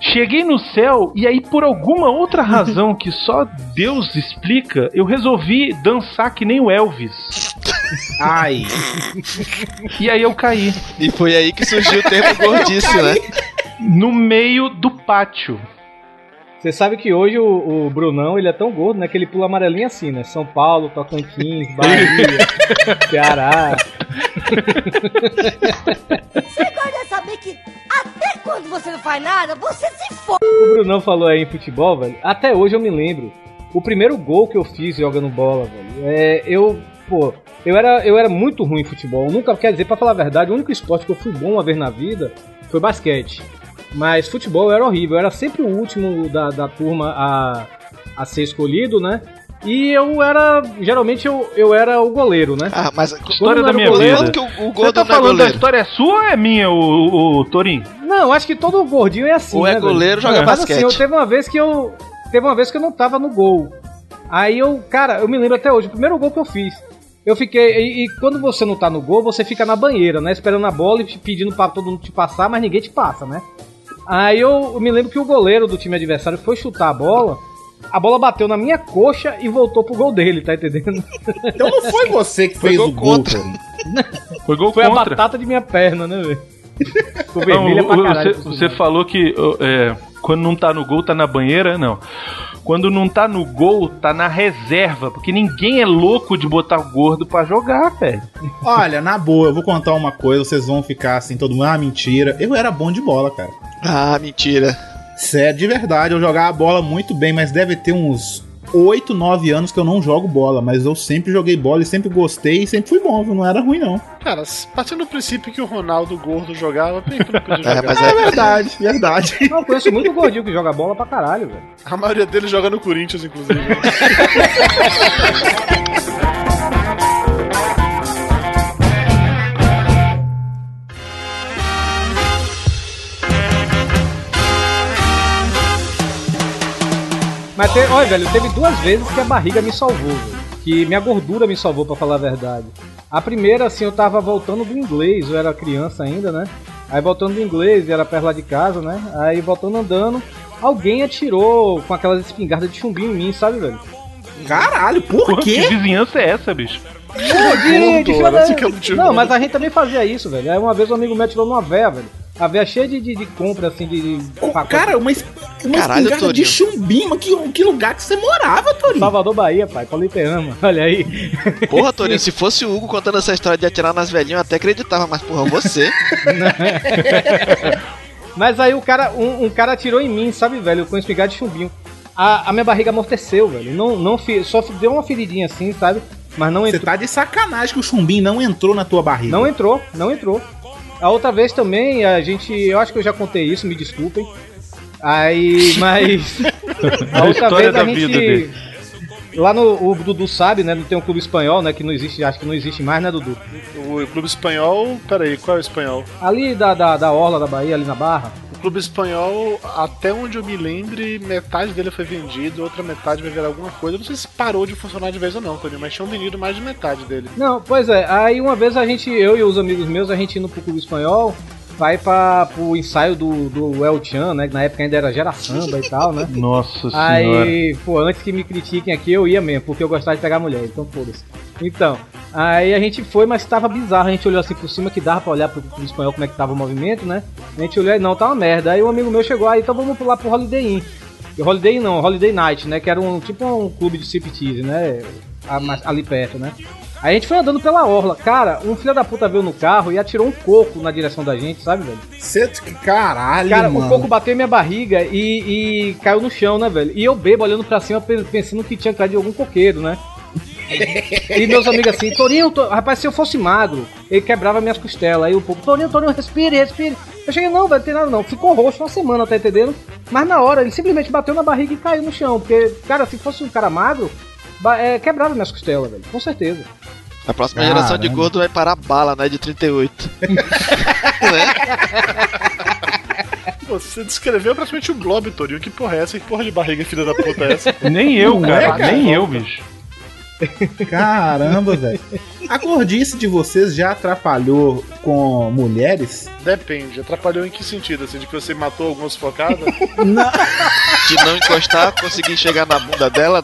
Cheguei no céu e aí por alguma outra *laughs* razão que só Deus explica, eu resolvi dançar que nem o Elvis. Ai. E aí eu caí E foi aí que surgiu o termo gordice, né? no meio do pátio. Você sabe que hoje o, o Brunão, ele é tão gordo, né, que ele pula amarelinha assim, né? São Paulo, Tocantins, Bahia, *laughs* Ceará. Você gosta de saber que até quando você não faz nada, você se fode. O Brunão falou aí em futebol, velho. Até hoje eu me lembro. O primeiro gol que eu fiz jogando bola, velho. É, eu, pô, eu era, eu era muito ruim em futebol. Eu nunca, quer dizer, pra falar a verdade, o único esporte que eu fui bom uma vez na vida foi basquete. Mas futebol era horrível. Eu era sempre o último da, da turma a, a ser escolhido, né? E eu era. Geralmente eu, eu era o goleiro, né? Ah, mas História não da era minha goleiro, vida. que o, o Você tá é falando da goleiro? história é sua ou é minha, o, o, o Torinho? Não, acho que todo gordinho é assim, Ou é né, velho? goleiro, joga Mas basquete. assim, eu teve uma vez que eu teve uma vez que eu não tava no gol. Aí eu, cara, eu me lembro até hoje, o primeiro gol que eu fiz. Eu fiquei e, e quando você não tá no gol, você fica na banheira, né, esperando a bola e pedindo pra todo mundo te passar, mas ninguém te passa, né? Aí eu, eu me lembro que o goleiro do time adversário foi chutar a bola. A bola bateu na minha coxa e voltou pro gol dele, tá entendendo? Então não foi você que Foi fez gol o gol, contra. Foi gol Foi a contra. batata de minha perna, né, velho? Ficou Não, o- caralho. você, você falou que é, quando não tá no gol, tá na banheira? Não. Quando não tá no gol, tá na reserva. Porque ninguém é louco de botar o gordo pra jogar, velho. Olha, na boa, eu vou contar uma coisa, vocês vão ficar assim, todo mundo, ah, mentira. Eu era bom de bola, cara. Ah, mentira. Sério, de verdade, eu jogava bola muito bem, mas deve ter uns 8, 9 anos que eu não jogo bola, mas eu sempre joguei bola e sempre gostei e sempre fui bom, viu? não era ruim não. Cara, partindo do princípio que o Ronaldo gordo jogava, por que que não podia *laughs* É, jogar? mas É verdade, verdade. *laughs* Não, eu conheço muito gordinho que joga bola pra caralho, velho. A maioria deles joga no Corinthians, inclusive. *laughs* Mas, te, olha, velho, teve duas vezes que a barriga me salvou, velho. Que minha gordura me salvou, pra falar a verdade. A primeira, assim, eu tava voltando do inglês, eu era criança ainda, né? Aí voltando do inglês, era perto lá de casa, né? Aí voltando andando, alguém atirou com aquelas espingardas de chumbinho em mim, sabe, velho? Caralho, por Pô, que quê? vizinhança é essa, bicho? Pô, de, de Gordo, filha assim da- que eu não mas a gente também fazia isso, velho. Aí uma vez um amigo meu atirou numa véia, velho. A véia cheia de, de, de compra, assim, de. de. Cara, uma, es- uma Caralho, espingarda de Torinho. chumbinho, mas que, que lugar que você morava, Torinho? Salvador Bahia, pai, Pauliteama, *laughs* olha aí. Porra, Torinho, se fosse o Hugo contando essa história de atirar nas velhinhas, eu até acreditava, mas porra, você. *laughs* Mas aí o cara, um, um cara atirou em mim, sabe, velho, com espingarda de chumbinho. A, a minha barriga amorteceu, velho. Não, não, fi- só deu uma feridinha assim, sabe? Mas não Você entrou. tá de sacanagem que o chumbinho não entrou na tua barriga. Não entrou, não entrou. A outra vez também, a gente. Eu acho que eu já contei isso, me desculpem. Aí, *laughs* mas. A outra história vez a da vida gente. dele. Lá no o Dudu sabe, né? Não tem um clube espanhol, né? Que não existe, acho que não existe mais, né, Dudu? O clube espanhol. Peraí, qual é o espanhol? Ali da, da, da Orla da Bahia, ali na Barra. Clube espanhol, até onde eu me lembre, metade dele foi vendido, outra metade vai virar alguma coisa. Não sei se parou de funcionar de vez ou não, Tony, mas tinham vendido mais de metade dele. Não, pois é. Aí uma vez a gente, eu e os amigos meus, a gente indo pro clube espanhol, vai para pro ensaio do, do El Chan, né? Que na época ainda era gera samba e tal, né? *laughs* Nossa senhora. Aí, pô, antes que me critiquem aqui, eu ia mesmo, porque eu gostava de pegar mulher, então foda-se. Então, aí a gente foi, mas tava bizarro. A gente olhou assim por cima que dava pra olhar pro, pro espanhol como é que tava o movimento, né? A gente olhou e não, tá uma merda. Aí um amigo meu chegou, aí então vamos pular pro Holiday Inn. E Holiday não, Holiday Night, né? Que era um tipo um clube de striptease, né? Ali perto, né? A gente foi andando pela orla. Cara, um filho da puta veio no carro e atirou um coco na direção da gente, sabe, velho? Cê, caralho, Cara, mano. o coco bateu em minha barriga e, e caiu no chão, né, velho? E eu bebo olhando pra cima pe- pensando que tinha caído de algum coqueiro, né? E meus amigos assim, Torinho, to- rapaz, se eu fosse magro, ele quebrava minhas costelas. Aí o povo, Torinho, Torinho, respire, respire. Eu cheguei, não, velho, não tem nada não. Ficou roxo uma semana, tá entendendo? Mas na hora, ele simplesmente bateu na barriga e caiu no chão. Porque, cara, se fosse um cara magro, é, quebrava minhas costelas, velho, com certeza. A próxima geração de Caramba. gordo vai parar bala, né? De 38. Pô, *laughs* você descreveu praticamente o Globo, Torinho. Que porra é essa? Que porra de barriga filha da puta é essa? *laughs* Nem eu, é, cara. cara? Nem eu, bicho. Caramba, velho. A gordice de vocês já atrapalhou com mulheres? Depende. Atrapalhou em que sentido? Assim, de que você matou algumas focadas? *laughs* Não, De não encostar, conseguir chegar na bunda dela.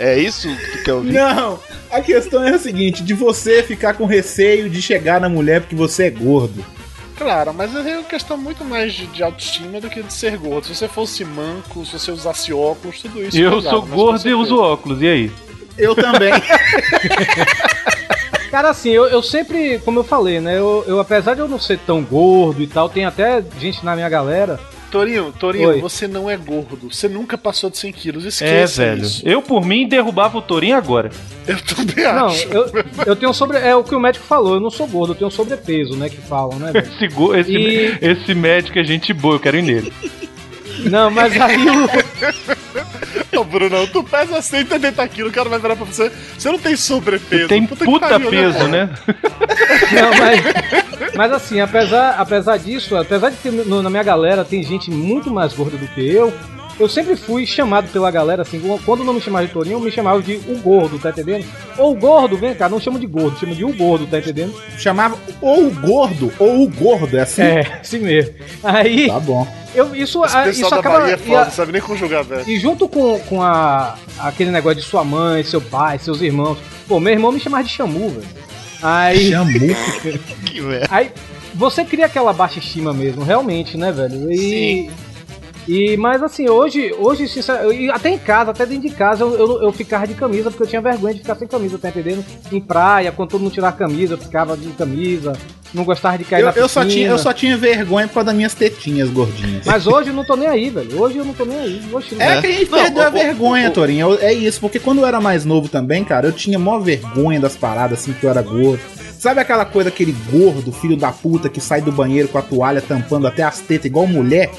É isso que tu quer ouvir? não. A questão é a seguinte: de você ficar com receio de chegar na mulher porque você é gordo. Claro, mas é uma questão muito mais de, de autoestima do que de ser gordo. Se você fosse manco, se você usasse óculos, tudo isso. Eu sou gordo e uso óculos, e aí? Eu também. *laughs* Cara, assim, eu, eu sempre, como eu falei, né? Eu, eu, apesar de eu não ser tão gordo e tal, tem até gente na minha galera. Torinho, Torinho, Oi. você não é gordo. Você nunca passou de 100 quilos. É, Esqueça velho. isso. Eu, por mim, derrubava o Torinho agora. Eu também Não, acho. eu, eu tenho sobre. É o que o médico falou, eu não sou gordo, eu tenho sobrepeso, né? Que falam, né, velho? Esse, go- esse, E- esse médico é gente boa, eu quero ir nele. *laughs* Não, mas aí o. *laughs* Ô, Bruno, tu pesa 180 quilos, o cara vai virar pra você. Você não tem sobrepeso. Tem que puta pariu, peso, né? *laughs* Não, mas, mas assim, apesar, apesar disso, apesar de ter no- na minha galera tem gente muito mais gorda do que eu, eu sempre fui chamado pela galera, assim, quando não me chamava de Torinho, me chamava de o gordo, tá entendendo? Ou o gordo, vem cá, não chamo de gordo, chamo de o gordo, tá entendendo? Chamava ou o gordo ou o gordo, é assim? É, assim mesmo. Aí, Tá bom. eu, isso, Esse ah, pessoal isso da acaba. Bahia é e foda, a- não sabe nem conjugar, velho. E junto com, com a, aquele negócio de sua mãe, seu pai, seus irmãos. Pô, meu irmão me chamava de Xamu, velho. Aí. Chamu. *laughs* Que merda. Aí você cria aquela baixa estima mesmo, realmente, né, velho? E. E, mas assim, hoje, hoje, sinceramente, até em casa, até dentro de casa, eu, eu, eu ficava de camisa, porque eu tinha vergonha de ficar sem camisa, tá entendendo? Em praia, quando todo mundo tirava a camisa, eu ficava de camisa, não gostava de cair Eu, na eu só piscina. tinha, eu só tinha vergonha por causa das minhas tetinhas gordinhas. Mas hoje eu não tô nem aí, velho. Hoje eu não tô nem aí. Hoje não. É que a gente Não, perdeu o- a vergonha, o- Torinho. É isso, porque quando eu era mais novo também, cara, eu tinha mó vergonha das paradas, assim, que eu era gordo. Sabe aquela coisa, aquele gordo, filho da puta, que sai do banheiro com a toalha tampando até as tetas, igual mulher?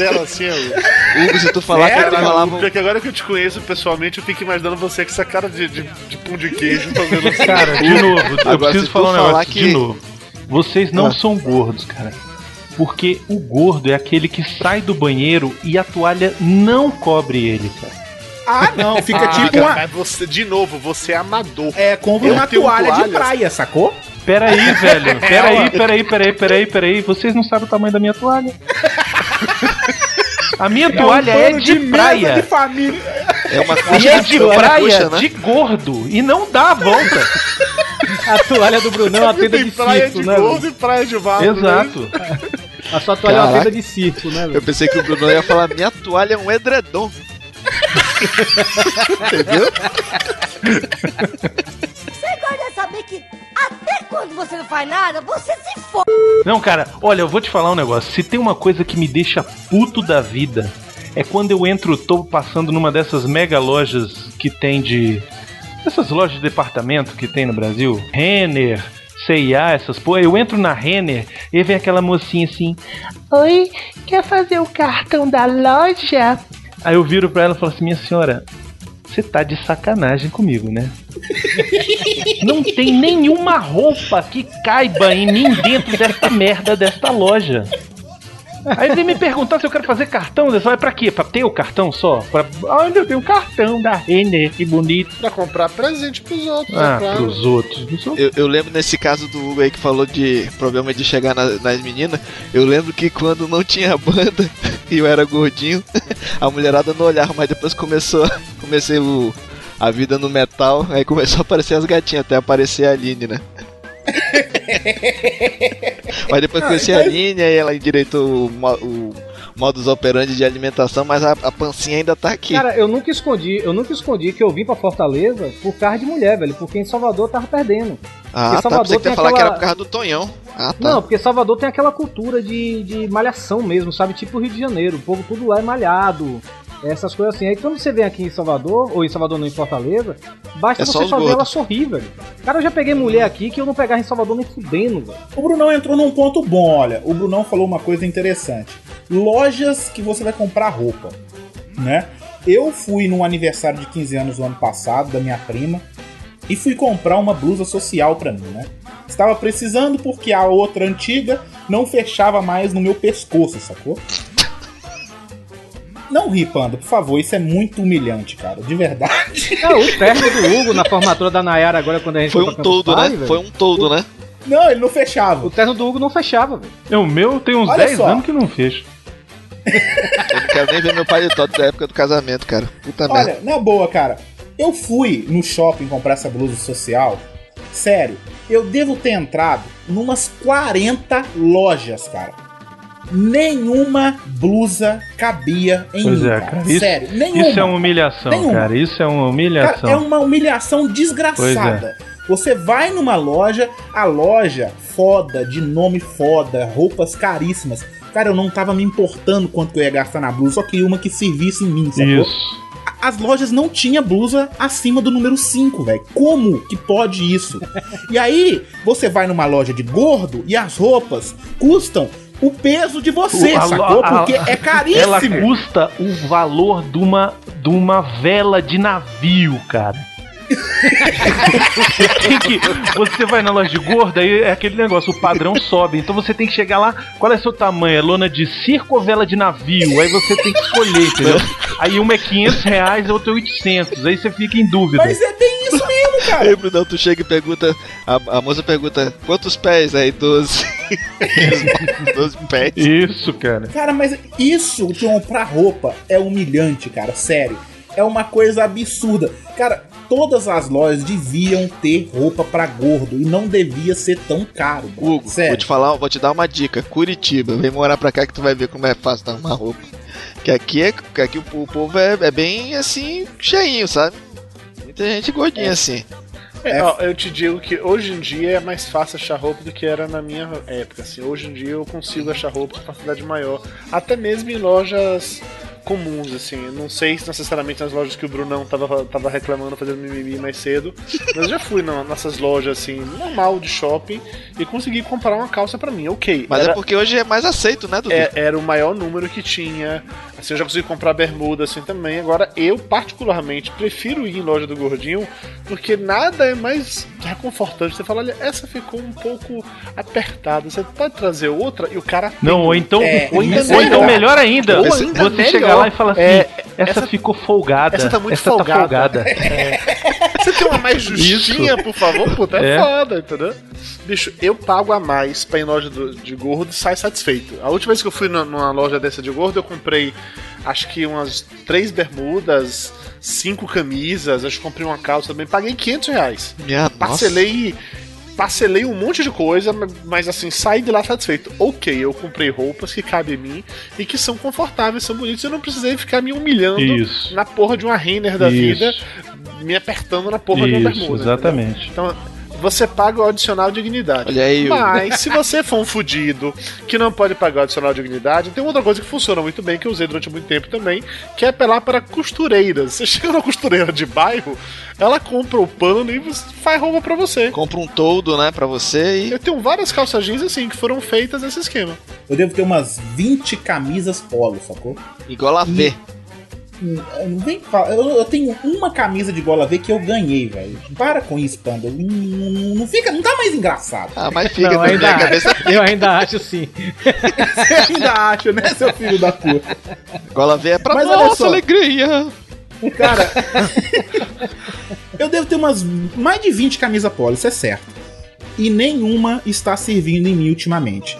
Era assim, eu. Hugo, se tu falar que Caralho, falava. porque agora que eu te conheço pessoalmente, eu fico imaginando você com essa cara de, de, de pão de queijo fazendo assim. Cara, de novo, eu Agora, preciso falar um falar negócio que- de novo. Vocês não Ah. são gordos, cara. Porque o gordo é aquele que sai do banheiro e a toalha não cobre ele, cara. Ah, não, fica Ah, tipo cara, uma. mas você, de novo, você é amador. É, compra Eu uma tenho toalha de praia, sacou? Peraí, *laughs* velho. Peraí, peraí, peraí, peraí, peraí. Vocês não sabem o tamanho da minha toalha. A minha toalha é, pano de, mesa praia. de família. É uma E é de praia coxa, né? de gordo. E não dá a volta. A toalha do Brunão é uma tenda de praia circo, de né? gordo e praia de vaso. Exato. A sua toalha é uma Caraca. tenda de circo, né, velho? Eu pensei que o Bruno ia falar: minha toalha é um edredom. Entendeu? Você gosta de saber que até quando você não faz nada, você se fode. Não, cara, olha, eu vou te falar um negócio. Se tem uma coisa que me deixa puto da vida, é quando eu entro, tô passando numa dessas mega lojas que tem de. Essas lojas de departamento que tem no Brasil. Renner, CIA, essas porra. Eu entro na Renner e vem aquela mocinha assim. Oi, quer fazer o cartão da loja? Aí eu viro pra ela e falo assim: Minha senhora, Você tá de sacanagem comigo, né? *laughs* Não tem nenhuma roupa que caiba em mim dentro desta merda desta loja. Aí vem me perguntar se eu quero fazer cartão. Você vai pra quê? Pra ter o cartão só? Pra... Olha, eu tenho um cartão da Renner, que bonito. Pra comprar presente pros outros, Ah, é claro. pros outros. Sou- Eu, eu lembro nesse caso do Hugo aí que falou de problema de chegar na- nas meninas. Eu lembro que quando não tinha *laughs* banda e eu era gordinho, *laughs* a mulherada não olhava, mas depois começou. *laughs* Comecei o, a vida no metal, aí começou a aparecer as gatinhas, até aparecer a Aline, né? *laughs* mas depois conheci a Aline, aí ela endireitou o, o modus operandi de alimentação, mas a, a pancinha ainda tá aqui. Cara, eu nunca escondi, eu nunca escondi que eu vim pra Fortaleza por causa de mulher, velho, porque em Salvador eu tava perdendo. ah, tá. Salvador Pensei que ia falar que aquela- era por causa do Tonhão. Ah, tá. Não, porque Salvador tem aquela cultura de, de malhação mesmo, sabe? Tipo Rio de Janeiro. O povo tudo lá é malhado. Essas coisas assim. Aí quando você vem aqui em Salvador, ou em Salvador não, em Fortaleza, basta É só você fazer gordos. ela sorrir, velho. Cara, eu já peguei mulher aqui que eu não pegava em Salvador nem fudendo, velho. O Brunão entrou num ponto bom, olha. O Brunão falou uma coisa interessante. Lojas que você vai comprar roupa, né? Eu fui num aniversário de 15 anos do ano passado da minha prima e fui comprar uma blusa social pra mim, né? Estava precisando porque a outra antiga não fechava mais no meu pescoço, sacou? Não ri, Panda, por favor, isso é muito humilhante, cara, de verdade. É, o terno do Hugo na formatura da Nayara agora quando a gente Foi foi um todo, né? Velho. Foi um todo, né? Não, ele não fechava. O terno do Hugo não fechava, velho. É, o meu tem uns Olha 10 só. anos que não fecha. Eu não quero nem ver meu paletó da época do casamento, cara. Puta merda. Olha, na boa, cara, eu fui no shopping comprar essa blusa social. Sério, eu devo ter entrado numas 40 lojas, cara. Nenhuma blusa cabia em Pois mim, é, cara. cara. Isso, Sério, nenhuma. isso é uma humilhação, Nenhuma. cara. Isso é uma Cara, humilhação. é uma humilhação desgraçada. Você vai numa loja, a loja foda, de nome foda, roupas caríssimas. Cara, eu não tava me importando quanto que eu ia gastar na blusa, só queria uma que servisse em mim, sacou? Isso. as lojas não tinha blusa acima do número 5, velho. Como que pode isso? *laughs* e aí, você vai numa loja de gordo e as roupas custam o peso de você, O- a- sacou? a- Porque é caríssimo. Ela custa o valor de uma, de uma vela de navio, cara. Que. Você vai na loja de gorda, aí é aquele negócio, o padrão sobe. Então você tem que chegar lá. Qual é seu tamanho? É lona de circo ou vela de navio? Aí você tem que escolher, entendeu? Aí uma é 500 reais, a outra é 800. Aí você fica em dúvida. Mas é bem isso mesmo, cara. Aí, Brunão, tu chega e pergunta. A, a moça pergunta quantos pés? Aí, 12. 12 *laughs* pés. Isso, cara. Cara, mas isso de comprar roupa é humilhante, cara. Sério. É uma coisa absurda. Cara, todas as lojas deviam ter roupa pra gordo e não devia ser tão caro. Hugo, vou Sério. te falar, vou te dar uma dica. Curitiba, vem morar pra cá que tu vai ver como é fácil dar uma roupa. Que aqui é que aqui o, povo é, é bem assim, cheinho, sabe? Muita gente gordinha assim. É, ó, eu te digo que hoje em dia é mais fácil achar roupa do que era na minha época. Assim, hoje em dia eu consigo achar roupa com facilidade maior, até mesmo em lojas comuns, assim. Eu Não sei se necessariamente nas lojas que o Brunão tava, tava reclamando, fazendo mimimi mais cedo, mas eu já fui na- nessas lojas assim, normal de shopping e consegui comprar uma calça pra mim, ok. Mas Era- é porque hoje é mais aceito, né, Dudu? é, era o maior número que tinha. Assim, eu já consegui comprar bermuda assim também. Agora, eu particularmente prefiro ir em loja do gordinho, porque nada é mais reconfortante. Você fala, olha, essa ficou um pouco apertada. Você pode trazer outra e o cara. tem. Não, ou então, É, ou, isso ou é então melhor. ainda, Ou você, ainda você melhor. chegar lá e falar assim, É, essa, essa- ficou folgada. essa tá muito essa folgada." Tá folgada. *laughs* Você tem uma mais justinha, por favor? Puta, é, É. foda, entendeu? Bicho, eu pago a mais pra ir em loja do- de gordo e saio satisfeito. A última vez que eu fui na- numa loja dessa de gordo, eu comprei acho que umas três bermudas, cinco camisas, acho que comprei uma calça também. Paguei 500 reais. Minha Parcelei. Parcelei um monte de coisa, mas assim, saí de lá satisfeito. Ok, eu comprei roupas que cabem em mim e que são confortáveis, são bonitas. Eu não precisei ficar me humilhando Isso. na porra de uma Renner da Isso. vida, me apertando na porra de uma Isso, bermuda. exatamente. Então, você paga o adicional dignidade. Olha aí. Mas, se você for um fudido que não pode pagar o adicional dignidade, tem outra coisa que funciona muito bem, que eu usei durante muito tempo também, que é apelar para costureiras. Você chega na costureira de bairro, ela compra o pano e faz roupa pra você. Compra um toldo, né, pra você e. Eu tenho várias calças jeans assim que foram feitas nesse esquema. Eu devo ter umas 20 camisas polo, sacou? Igual a V. Não vem falar. Eu, eu tenho uma camisa de gola V que eu ganhei, velho. Para com isso, Panda. Não, não- não fica, não tá mais engraçado. Ah, mas fica Não, na ainda minha cabeça. Eu ainda acho sim. *laughs* Você ainda acha, né, seu filho da puta? Gola V é pra Mas nossa só. alegria. Cara, eu devo ter umas mais de 20 camisas polo, isso é certo. E nenhuma está servindo em mim ultimamente.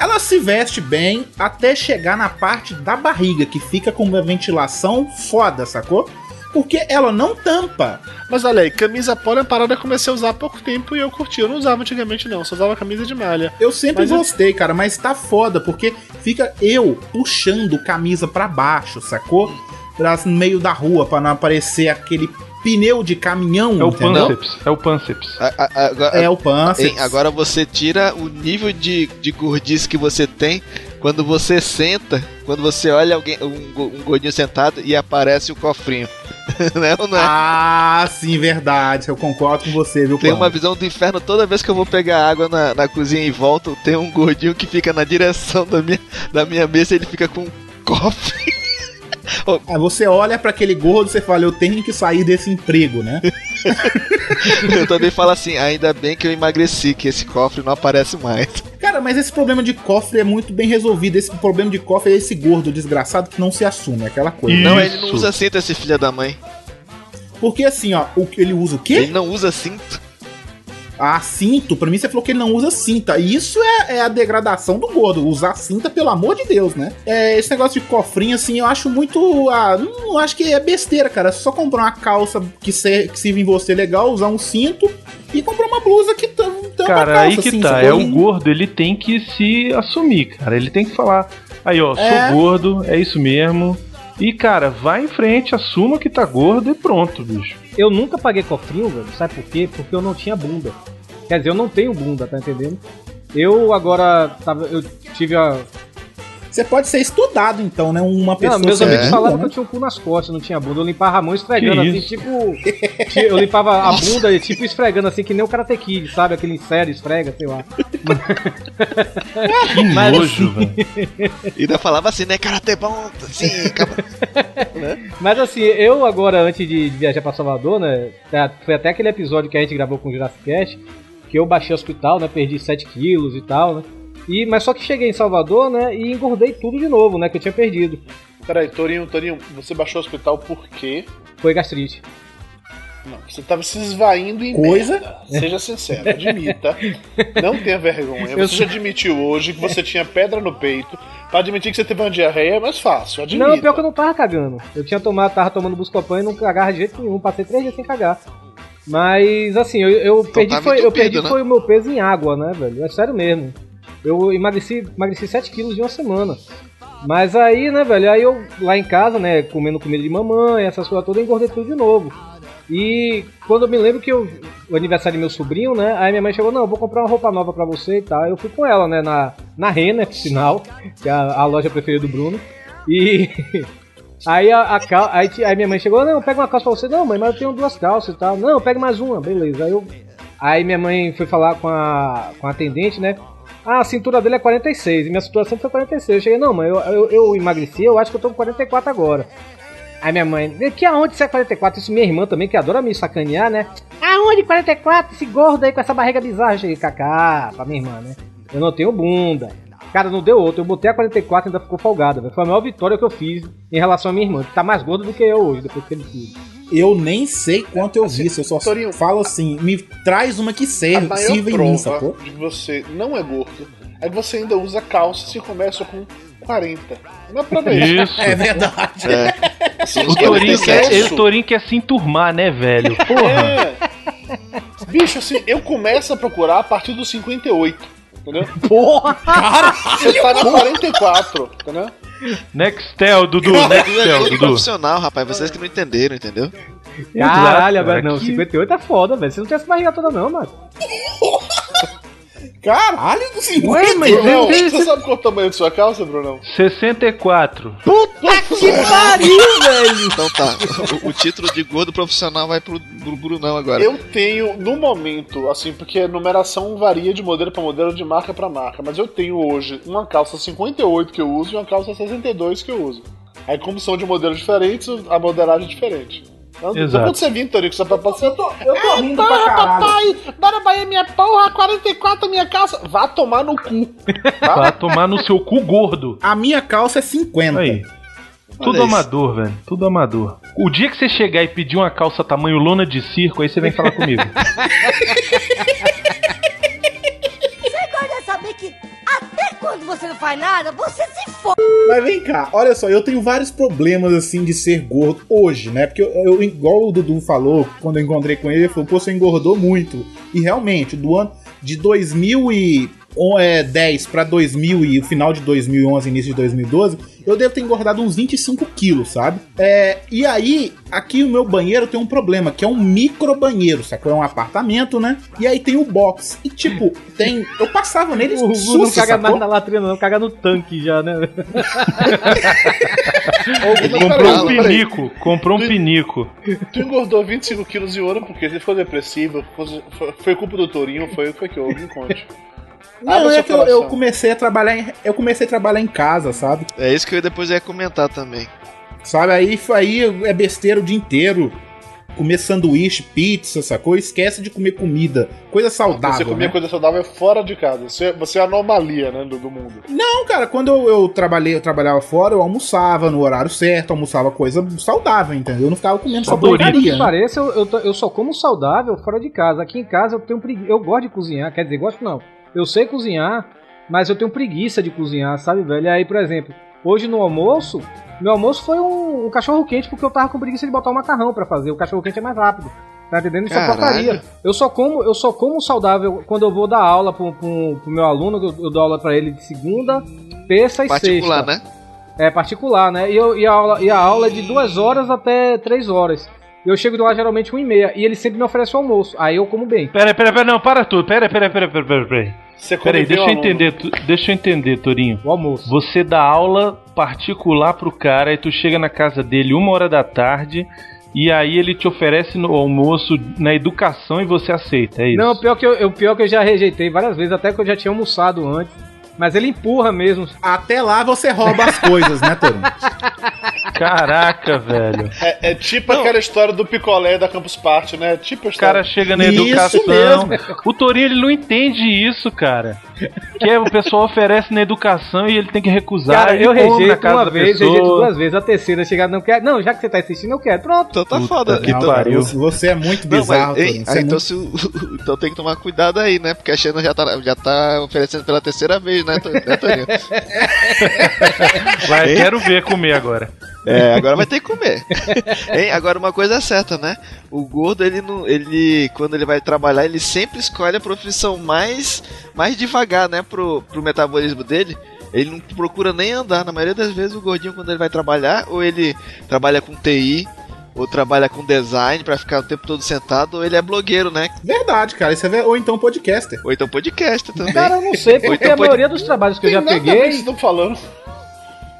Ela se veste bem até chegar na parte da barriga, que fica com uma ventilação foda, sacou? Porque ela não tampa. Mas olha aí, camisa polo é uma parada que eu comecei a usar há pouco tempo e eu curti. Eu não usava antigamente, não. Só usava camisa de malha. Eu sempre Mas eu- gostei, cara, mas tá foda, porque fica eu puxando camisa pra baixo, sacou? Pra, no meio da rua, pra não aparecer aquele pneu de caminhão, É o entendeu? Panceps. É o Panceps. A- a- agora, É o Panceps. Hein, agora você tira o nível de, de gordice que você tem quando você senta, quando você olha alguém, um, um gordinho sentado e aparece o cofrinho. *laughs* né ou não é? Ah, sim, verdade. Eu concordo com você, viu, Tem uma visão do inferno toda vez que eu vou pegar água na, na cozinha e volto, tem um gordinho que fica na direção da minha, da minha mesa e ele fica com um cofre. Aí você olha pra aquele gordo e você fala, eu tenho que sair desse emprego, né? *laughs* Eu também falo assim, ainda bem que eu emagreci, que esse cofre não aparece mais. Cara, mas esse problema de cofre é muito bem resolvido. Esse problema de cofre é esse gordo desgraçado que não se assume, aquela coisa. Não, ele não usa cinto, esse filho da mãe. Porque assim, ó, o, ele usa o quê? Ele não usa cinto. Ah, cinto? Pra mim você falou que ele não usa cinta. E isso é, é a degradação do gordo. Usar cinta, pelo amor de Deus, né? É, esse negócio de cofrinho, assim, eu acho muito. Ah, não acho que é besteira, cara. É só comprar uma calça que, ser, que sirva em você legal, usar um cinto e comprar uma blusa que tam- tampa a Cara, calça, aí que assim, tá. É o gordo, ele tem que se assumir, cara. Ele tem que falar. Aí, ó, sou É. gordo, é isso mesmo. E, cara, vai em frente, assuma que tá gordo e pronto, bicho. Eu nunca paguei cofrinho, velho. Sabe por quê? Porque eu não tinha bunda. Quer dizer, eu não tenho bunda, tá entendendo? Eu agora tava, eu tive a. Você pode ser estudado, então, né? Uma pessoa. Não, meus amigos falavam né? que eu tinha um cu nas costas, não tinha bunda. Eu limpava a mão esfregando Que assim, isso? tipo. ti- Eu limpava a bunda e tipo esfregando assim, que nem o Karate Kid, sabe? Aquele sério esfrega, sei lá. Que Mas, nojo, velho. E ainda falava assim, né, cara, bom, assim, acaba... *laughs* Mas assim, eu agora, antes de, viajar pra Salvador, né? tá- Foi até aquele episódio que a gente gravou com o Jurassic Cast, que eu baixei o hospital, né? Perdi 7 quilos e tal, né? E, mas só que cheguei em Salvador, né? E engordei tudo de novo, né? Que eu tinha perdido. Peraí, Torinho, Torinho, você baixou o hospital por quê? Foi gastrite. Não, você tava se esvaindo em Coisa? merda. Seja sincero, admita. *laughs* Não tenha vergonha. Você já admitiu hoje que você tinha pedra no peito. Pra admitir que você teve uma diarreia é mais fácil, admita. Não, pior que eu não tava cagando. Eu tinha tomado, tava tomando Buscopan e não cagava de jeito nenhum. Passei três dias sem cagar. Mas assim, eu, eu perdi, tava foi, eu perdi né? foi o meu peso em água, né, velho? É sério mesmo. Eu emagreci, emagreci 7 quilos em uma semana. Mas aí, né, velho, aí eu lá em casa, né, comendo comida de mamãe, essas coisas todas, engordei tudo de novo. E quando eu me lembro que eu, o aniversário do meu sobrinho, né, aí minha mãe chegou, não, eu vou comprar uma roupa nova pra você e tal. Eu fui com ela, né, na, na Renner, por sinal, *laughs* que é a, a loja preferida do Bruno. E *laughs* aí, a, a cal- aí, aí minha mãe chegou, não, pega uma calça pra você. Não, mãe, mas eu tenho duas calças e tal. Não, pega mais uma, beleza. Aí, eu, aí minha mãe foi falar com a, com a atendente, né? Ah, a cintura dele é 46 e minha cintura sempre foi 46. Eu cheguei, não, mãe, eu, eu, eu emagreci, eu acho que eu tô com 44 agora. Aí minha mãe, que aonde você é 44? Isso minha irmã também, que adora me sacanear, né? Aonde 44? Esse gordo aí com essa barriga bizarra. Eu cheguei, cacá, pra minha irmã, né? Eu não tenho bunda. Cara, não deu outro. Eu botei a 44 e ainda ficou folgada. velho. Foi a maior vitória que eu fiz em relação à minha irmã, que tá mais gorda do que eu hoje, depois que ele tudo. Eu nem sei quanto eu vi, eu só Torinho. falo assim, me traz uma que A serve, maior sirva em mim, prova sacou? de que você não é gordo é que você ainda usa calça se começa com 40. Não é pra ver. Isso. *laughs* *laughs* É verdade. Assim, O eu Torinho, quer, começo- o Torinho quer se enturmar, né, velho? Porra. É. Bicho, assim, eu começo a procurar a partir dos 58. Entendeu? *laughs* Porra! Você tá na 44, entendeu? Nextel, Dudu, é Nextel, Dudu. profissional, rapaz, vocês que não entenderam, entendeu? Caralho, agora não, que- 58 é foda, velho. Você não tem essa barriga toda, não, mano. *laughs* Caralho, do 50. Ué, mas Bruno, eu você sabe qual é o tamanho da sua calça, Brunão? 64. Que pariu, *laughs* velho! Então tá, o, o título de gordo profissional vai pro, pro Brunão agora. Eu tenho, no momento, assim, porque a numeração varia de modelo pra modelo, de marca pra marca, mas eu tenho hoje uma calça 58 que eu uso e uma calça 62 que eu uso. Aí, como são de modelos diferentes, a modelagem é diferente. Exato. quando você vir, Torico, só pra passar. Eu tô, eu tô rindo pra porra, caralho. papai! Dora Bahia, minha porra, 44 minha calça. Vá tomar no cu. Vai tomar no seu cu gordo. A minha calça é 50. Aí. Tudo Olha isso. amador, velho. Tudo amador. O dia que você chegar e pedir uma calça tamanho lona de circo, aí você vem falar comigo. *laughs* quando você não faz nada, você se fode. Mas vem cá, olha só, eu tenho vários problemas assim de ser gordo hoje, né? Porque eu, eu- igual o Dudu falou, quando eu encontrei com ele, ele falou, pô, você engordou muito. E realmente, do ano de 2010 pra 2000 e o final de 2011, início de 2012, eu devo ter engordado uns 25 quilos, sabe? É, e aí, aqui o meu banheiro tem um problema, que é um micro banheiro, sacou? É um apartamento, né? E aí tem o box. E tipo, tem. Eu passava nele O Hugo não caga mais na latrina, não, caga no tanque já, né? Comprou um pinico. Comprou um pinico. Tu engordou 25 quilos de ouro porque você ficou depressivo, foi- foi, foi culpa do Tourinho, foi, foi que houve, me conte. Não, Abra é que eu, eu comecei a trabalhar em, eu comecei a trabalhar em casa, sabe? É isso que eu depois ia comentar também. Sabe aí aí é besteira o dia inteiro. Comer sanduíche, pizza, sacou? Esquece de comer comida, coisa saudável. Você comia né? coisa saudável fora de casa. Você, você é a anomalia, né, do, do mundo. Não, cara, quando eu, eu trabalhei, eu trabalhava fora, eu almoçava no horário certo, almoçava coisa saudável, entendeu? Eu não ficava comendo só porcaria. que né? pareça, eu, eu, eu só como saudável fora de casa. Aqui em casa eu tenho preguiça. Eu gosto de cozinhar, quer dizer, gosto não. Eu sei cozinhar, mas eu tenho preguiça de cozinhar, sabe, velho? E aí, por exemplo, hoje no almoço, meu almoço foi um, um cachorro quente porque eu tava com preguiça de botar o macarrão pra fazer. O cachorro quente é mais rápido. Tá entendendo? Isso é porcaria. Eu só como, eu só como saudável quando eu vou dar aula pro, pro, pro meu aluno, eu, eu dou aula pra ele de segunda, terça e Particular, sexta. né? É particular, né? E, eu, e, a aula, e a aula é de duas horas até três horas. Eu chego de lá geralmente uma e meia. E ele sempre me oferece o almoço. Aí eu como bem. Pera, pera, pera, não, para tudo. Pera, pera, pera, pera, pera, pera. Você Pera aí, come bem deixa eu entender, tu- deixa eu entender, Torinho. O almoço. Você dá aula particular pro cara e tu chega na casa dele uma hora da tarde e aí ele te oferece no almoço na educação e você aceita, é isso? Não, pior que eu, eu- pior que eu já rejeitei várias vezes, até que eu já tinha almoçado antes. Mas ele empurra mesmo. Até lá você rouba as coisas, né, Torinho? Caraca, velho. É, é tipo aquela história do picolé da Campus Party, né? Tipo a O cara história. chega na Isso educação. mesmo. O Torinho ele não entende isso, cara. Que é, o pessoal oferece na educação e ele tem que recusar. Cara, eu rejeito casa uma vez, pessoa. rejeito duas vezes. A terceira chegar, não quer. Não, já que você tá assistindo, eu quero. Pronto. Então tá Puta foda. que Então, pariu. Você- é muito Não, bizarro, mas, hein, Torinho. Você aí, é então, muito- se o- *laughs* então tem que tomar cuidado aí, né? Porque a Xena já tá, já tá oferecendo pela terceira vez, né, né Torinho? Vai, quero ver comer agora. É, agora vai ter que comer. Hein? Agora uma coisa é certa, né? O gordo, ele não. Ele. Quando ele vai trabalhar, ele sempre escolhe a profissão mais. mais devagar, né? Pro, pro metabolismo dele. Ele não procura nem andar. Na maioria das vezes o gordinho, quando ele vai trabalhar, ou ele trabalha com TI, ou trabalha com design pra ficar o tempo todo sentado, ou ele é blogueiro, né? Verdade, cara. Isso é Ou então podcaster. Ou então podcast também. Cara, eu não sei, porque então a maioria dos trabalhos que eu já peguei. estão falando.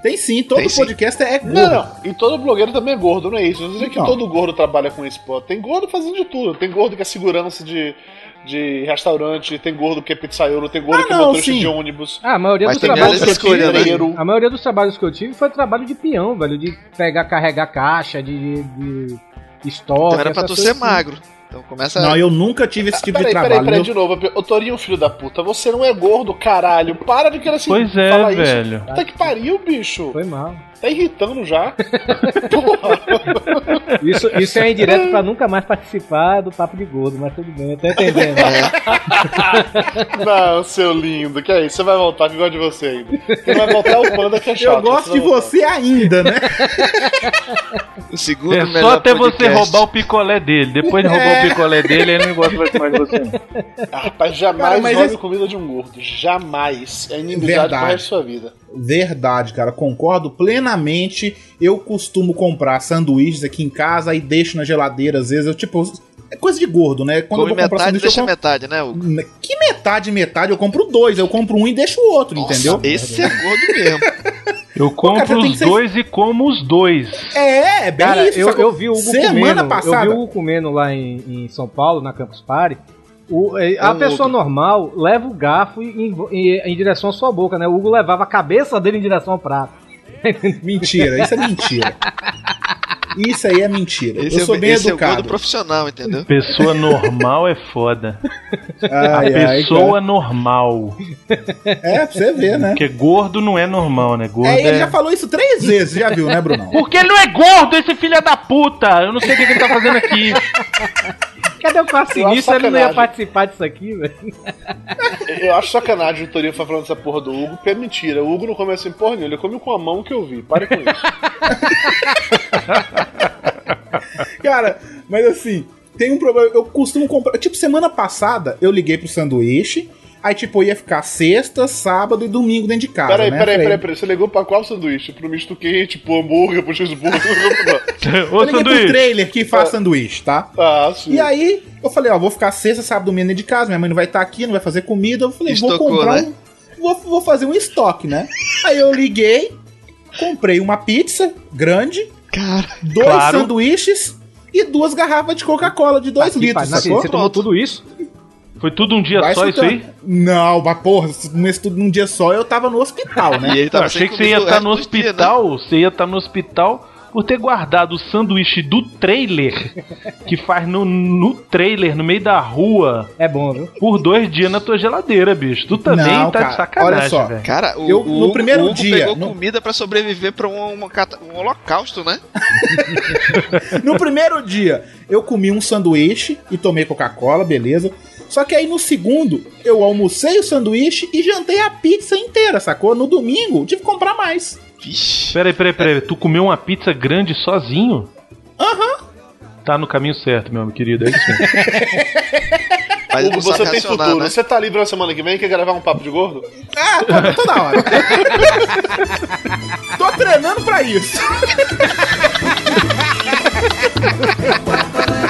Tem sim, todo Tem sim. podcaster é gordo. Não, não. E todo blogueiro também é gordo, não é isso. Não dizer que Não. todo gordo trabalha com isso, pô. Tem gordo fazendo de tudo. Tem gordo que é segurança de, de restaurante, tem gordo que é pizzaiolo, tem gordo Ah, que é motorista sim. de ônibus. Ah, a maioria dos trabalhos que eu escolha, tive. né? A maioria dos trabalhos que eu tive foi trabalho de peão, velho. De pegar, carregar caixa, de, de, de estoque. Então era pra tu ser assim. magro. Então começa. Não, eu nunca tive esse tipo Peraí, de peraí, trabalho. peraí, meu. de novo. Ô Torinho, filho da puta, você não é gordo, caralho. Para de querer assim. Pois é, falar velho. Isso. Puta que pariu, bicho. Foi mal. Tá irritando já. *laughs* Porra. Isso, isso é indireto pra nunca mais participar do Papo de Gordo, mas tudo bem, eu tô entendendo. *laughs* Não, seu lindo, que é isso? Você vai voltar, que eu gosto de você ainda. Quem vai voltar é o Panda, que é chato. Eu gosto de vai voltar. você ainda, né? *laughs* O segundo É melhor só até você roubar o picolé dele. Depois de roubar É. o picolé dele, ele não gosta mais de você. Ah, Rapaz, jamais Cara, esse- comida de um gordo. Jamais. É inimizade resto da sua vida. Verdade, cara, concordo plenamente. Eu costumo comprar sanduíches aqui em casa e deixo na geladeira, às vezes. Eu, tipo, é coisa de gordo, né? Quando Come eu vou comprar metade, sanduíche, deixa eu compro... metade, né, Hugo? Que metade, metade? Eu compro dois. Eu compro um e deixo o outro, entendeu? Esse é gordo mesmo. *laughs* Eu compro cara, os ser- dois e como os dois. É, é bem Cara, isso. eu, eu vi o Hugo Semana comendo, eu passada. vi o Hugo comendo lá em, em São Paulo, na Campus Party. O- eh, a um pessoa Hugo. normal leva o garfo em, em- em direção à sua boca, né? O Hugo levava a cabeça dele em direção ao prato. *laughs* Mentira, isso é mentira. Isso aí é mentira. Esse eu é, sou bem esse é o educado. profissional, entendeu? Pessoa normal é foda. Ai, a ai, pessoa normal. É, pra você ver, né? Porque gordo não é normal, né? Gordo É, é. ele já falou isso três vezes, já viu, né, Brunão? Porque ele não é gordo, esse filho da puta! Eu não sei o que que ele tá fazendo aqui. Cadê o quarto Eu acho sinistro? Ele não ia sacanagem. participar disso aqui, velho. Eu acho sacanagem o Torinho falando essa porra do Hugo, porque é mentira. O Hugo não come assim porra nenhuma, ele come com a mão que eu vi. Pare com isso. *laughs* Cara, mas assim, tem um problema. Eu costumo comprar. Tipo, semana passada eu liguei pro sanduíche. Aí, tipo, eu ia ficar sexta, sábado e domingo dentro de casa. Peraí, né? peraí, peraí, peraí. Você ligou pra qual sanduíche? Pro misto quente, pro hambúrguer, pro cheeseburger? *laughs* Eu liguei pro trailer que faz sanduíche, tá? ah, sim. E aí, eu falei, ó, vou ficar sexta, sábado, domingo dentro de casa, minha mãe não vai estar aqui, não vai fazer comida. Eu falei, vou Estocou, comprar né? um. Vou, vou fazer um estoque, né? Aí eu liguei, comprei uma pizza grande, Cara, dois Claro. sanduíches e duas garrafas de Coca-Cola de dois Aqui, litros, pai, sacou? Você tomou tudo isso? Foi tudo um dia Vai só isso aí? Não, mas porra, se comesse tudo num dia só, eu tava no hospital, né? *laughs* e achei que você ia estar no resto do dia, né? hospital. Você ia estar no hospital por ter guardado o sanduíche do trailer que faz no, no trailer, no meio da rua, É bom, viu? por dois dias na tua geladeira, bicho. Tu também Não, tá cara, de sacanagem, olha só. velho. Cara, o, Eu, o no Hugo- primeiro Hugo dia, pegou no- comida pra sobreviver pra um, cata- um holocausto, né? *laughs* No primeiro dia, eu comi um sanduíche e tomei Coca-Cola, beleza. Só que aí no segundo, eu almocei o sanduíche e jantei a pizza inteira, sacou? No domingo, tive que comprar mais. Vixe. Peraí, peraí, peraí. Tu comeu uma pizza grande sozinho? Aham. Tá no caminho certo, meu querido. É isso mesmo. *laughs* Mas Hugo, você tem futuro. né? Você tá livre na semana que vem e quer gravar um papo de gordo? Ah, tô, toda hora. *laughs* tô treinando pra isso. *laughs*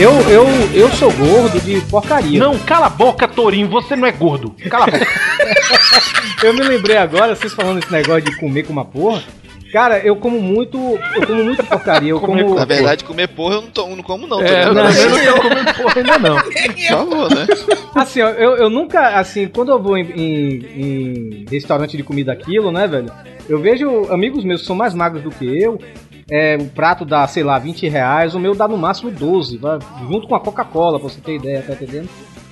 Eu, eu, eu sou gordo de porcaria. Não, cala a boca, Torinho. Você não é gordo. Cala a boca. *laughs* Eu me lembrei agora, vocês falando esse negócio de comer com uma porra. Cara, eu como muito. Eu como muita porcaria. Eu como. Na verdade, comer porra eu não, tô, não como, não. tô É, eu lembrando. também não tô comendo porra ainda não. *laughs* Por favor, né? Assim, ó, eu, eu nunca, assim, quando eu vou em, em- em restaurante de comida aquilo, né, velho? Eu vejo amigos meus que são mais magros do que eu. É, o prato dá, sei lá, 20 reais, o meu dá no máximo 12, vai, junto com a Coca-Cola, pra você ter ideia, tá entendendo?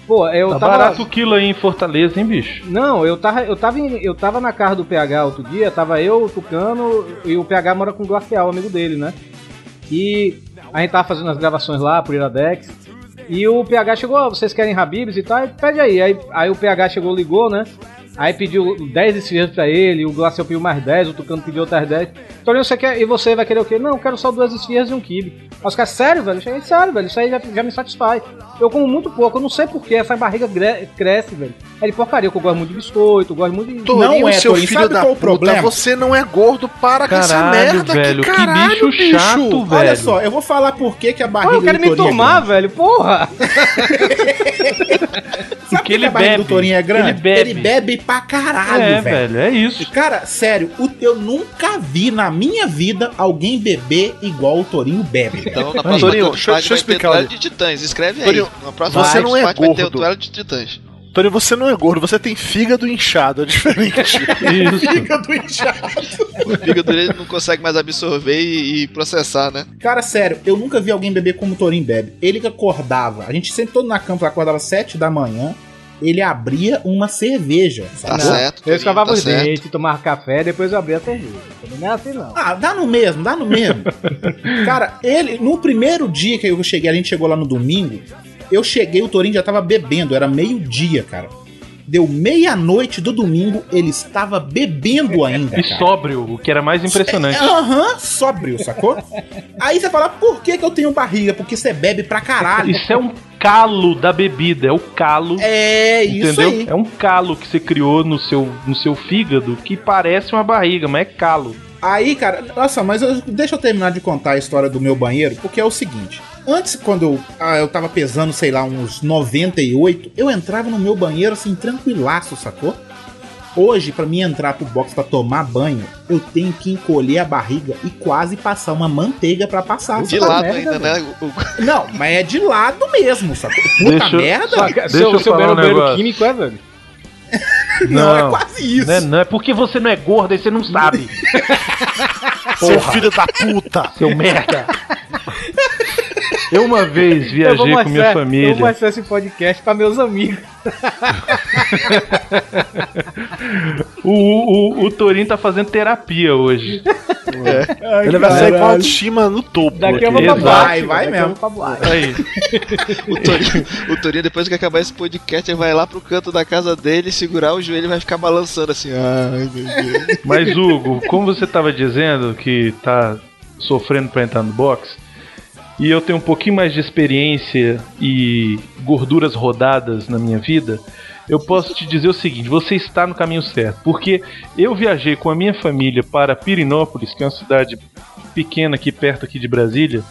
Pô, eu Tá tava. barato o quilo aí em Fortaleza, hein, bicho? Não, eu tava, eu tava, em- eu tava na casa do PH outro dia, tava eu, o Tucano e o PH mora com o Glacial, amigo dele, né? E a gente tava fazendo as gravações lá por Iradex. E o PH chegou, "Ó, vocês querem Habibs e tal? Pede aí. aí. Aí o PH chegou, ligou, né? Aí pediu 10 esfirras pra ele, o Glacial pediu mais 10, o Tucano pediu outras 10. Torinho, você quer. E você vai querer o quê? Não, eu quero só duas esfirras e um kibe. Aí os caras, sério, velho? Cheguei, sério, velho, isso aí já, já me satisfaz. Eu como muito pouco, eu não sei porquê, essa barriga cresce, velho. É de porcaria, que eu gosto muito de biscoito, eu gosto muito de. Não é, Torinho, sabe qual o problema? Você não é gordo, para com essa Caralho, merda. velho, que caralho, bicho chato, velho. Olha só, eu vou falar por que, que a Pô, barriga eu quero do me Torinho é tomar, grande. velho, porra! *laughs* Sabe por que ele a barriga bebe, do Torinho é grande? ele bebe. Ele bebe pra caralho, é, velho. velho, é isso. Cara, sério, o- eu nunca vi na minha vida alguém beber igual o Torinho bebe. Então, na próxima Torinho, deixa- deixa eu vai ter explicar, duelo olha. de titãs. Escreve aí. Torinho, Na próxima você não é Fight vai ter o gordo. duelo de titãs. Tony, você não é gordo, você tem fígado inchado, é diferente. *laughs* Isso. Fígado inchado. O fígado dele não consegue mais absorver e, e processar, né? Cara, sério, eu nunca vi alguém beber como o Torinho bebe. Ele que acordava, a gente sempre todo na cama acordava sete da manhã, ele abria uma cerveja. Tá certo. Eu escovava tá os certo. dentes, tomava café, depois eu abria a cerveja. Não é assim, não. Ah, dá no mesmo, dá no mesmo. *laughs* Cara, ele, no primeiro dia que eu cheguei, a gente chegou lá no domingo, eu cheguei, o Torinho já tava bebendo, era meio-dia, cara. Deu meia-noite do domingo, ele estava bebendo ainda. E cara. sóbrio, o que era mais impressionante. Aham, sóbrio, sacou? Aí você fala, por que, que eu tenho barriga? Porque você bebe pra caralho. Isso é um calo da bebida, é o calo. É isso entendeu? aí. É um calo que você criou no seu, no seu fígado que parece uma barriga, mas é calo. Aí, cara, nossa, mas eu- deixa eu terminar de contar a história do meu banheiro, porque é o seguinte. Antes, quando eu, ah, eu tava pesando, sei lá, uns 98, eu entrava no meu banheiro assim, tranquilaço, sacou? Hoje, pra mim entrar pro box pra tomar banho, eu tenho que encolher a barriga e quase passar uma manteiga pra passar. De lado merda, ainda, velho. né? O- Não, mas é de lado mesmo, sabe? Puta Deixa eu- merda. Deixa seu eu seu falar um banheiro negócio. químico é, velho? *laughs* Não, é quase isso. Não é, não é porque você não é gordo e você não sabe. *laughs* Seu filho da puta! Seu merda. *laughs* Eu uma vez viajei com minha mostrar- Eu vou família. mostrar esse podcast pra meus amigos. *laughs* O, o, o Torinho tá fazendo terapia hoje. Ele vai sair com a autoestima no topo. Daqui eu vou pra Vai, boate, vai mesmo. pra boate. Aí. *laughs* O Torinho, o Torinho, depois que acabar esse podcast, ele vai lá pro canto da casa dele, segurar o joelho e vai ficar balançando assim. Ai, meu Deus. Mas, Hugo, como você tava dizendo que tá sofrendo pra entrar no box, e eu tenho um pouquinho mais de experiência e gorduras rodadas na minha vida, eu posso te dizer o seguinte: você está no caminho certo. Porque eu viajei com a minha família para Pirinópolis, que é uma cidade pequena aqui perto aqui de Brasília.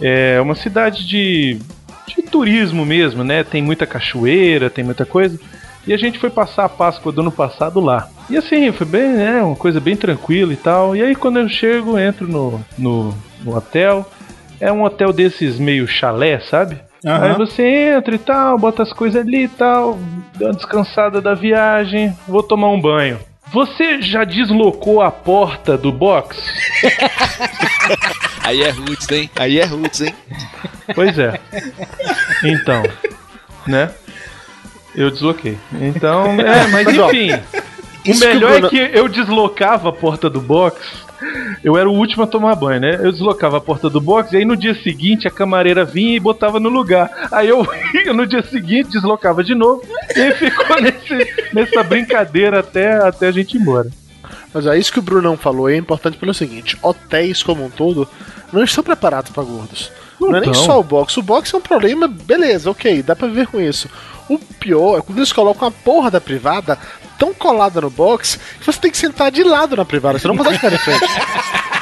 É uma cidade de, de turismo mesmo, né? Tem muita cachoeira, tem muita coisa. E a gente foi passar a Páscoa do ano passado lá. E assim, foi bem, né? Uma coisa bem tranquila e tal. E aí quando eu chego, entro no, no, no hotel. É um hotel desses meio chalé, sabe? Aham. Aí você entra e tal, bota as coisas ali e tal, dá uma descansada da viagem, vou tomar um banho. Você já deslocou a porta do box? *laughs* Aí é roots, hein? Aí é roots, hein? Pois é. Então, né? Eu desloquei. Então, é, mas enfim. O isso que o melhor Bruno- é que eu deslocava a porta do box. Eu era o último a tomar banho, né? Eu deslocava a porta do box e aí no dia seguinte a camareira vinha e botava no lugar. Aí eu no dia seguinte, deslocava de novo e ficou nesse- nessa brincadeira até, até a gente ir embora. Mas é isso que o Brunão falou é importante pelo seguinte: hotéis como um todo não estão preparados para gordos. Não, é nem Então. só o box. O box é um problema, beleza, ok, dá pra viver com isso. O pior é quando eles colocam a porra da privada tão colada no box que você tem que sentar de lado na privada, você não pode ficar de frente.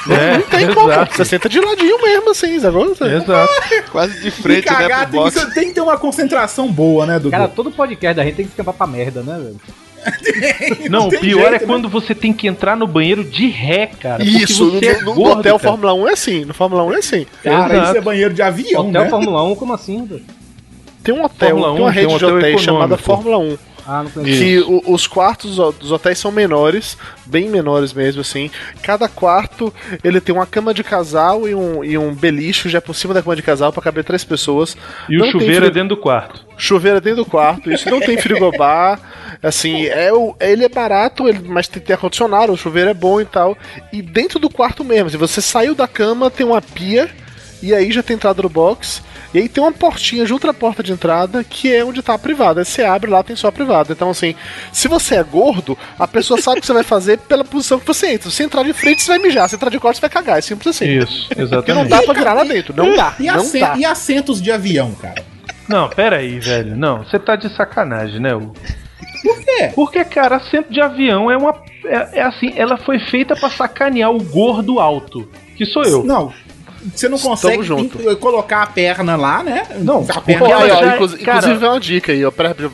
Não, *laughs* É, não tem como, você senta de ladinho mesmo, assim, sabe? Exato. *laughs* Quase de E frente, né, cagar pro tem, que, box. tem que ter uma concentração boa, né, Dudu? Cara, todo podcast da gente tem que escapar pra merda, né, velho? *laughs* Não, o tem pior jeito, é né? quando você tem que entrar no banheiro de ré, cara. Isso, no, é no- gordo, hotel cara. Fórmula 1 é assim, no Fórmula 1 é assim. Cara, Exato. isso é banheiro de avião, Hotel né? Fórmula 1, como assim, velho? Tem um hotel, Fórmula 1, tem uma tem rede um de hotéis chamada. Fórmula 1. Ah. Que o- os quartos dos hotéis são menores, bem menores mesmo, assim. Cada quarto ele tem uma cama de casal e um, e um beliche já por cima da cama de casal pra caber três pessoas. E o Não tem chuveiro é dentro do quarto. Chuveiro é dentro do quarto, isso não tem frigobar. Assim, é o, ele é barato, ele, mas tem, tem ar-condicionado, o chuveiro é bom e tal. E dentro do quarto mesmo, se você saiu da cama, tem uma pia, e aí já tem entrada no box. E aí tem uma portinha junto à porta de entrada, que é onde tá a privada. Aí você abre lá, tem só a privada. Então, assim, se você é gordo, a pessoa sabe o que você vai fazer pela posição que você entra. Se você entrar de frente, você vai mijar. Se entrar de costas, você vai cagar. É simples assim. Isso, *laughs* Porque não exatamente. dá pra virar lá dentro. Não dá. E, Não dá. e assentos de avião, cara? Não, pera aí, velho. Não, você tá de sacanagem, né? Hugo? Por quê? Porque, cara, assento de avião é uma. É, é assim, ela foi feita pra sacanear o gordo alto. Que sou eu. Não. Você não consegue colocar a perna lá, né? Não, a perna aí, ó, já- inclusive, cara- inclusive vai uma dica aí, ó.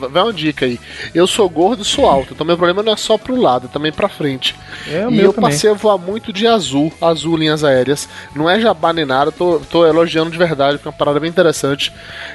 Vai uma dica aí. Eu sou gordo e sou alto, então meu problema não é só pro lado, é também pra frente. É o e meu eu também. passei a voar muito de azul, azul linhas aéreas. Não é jabá nem nada, tô, tô elogiando de verdade, porque é uma parada bem interessante.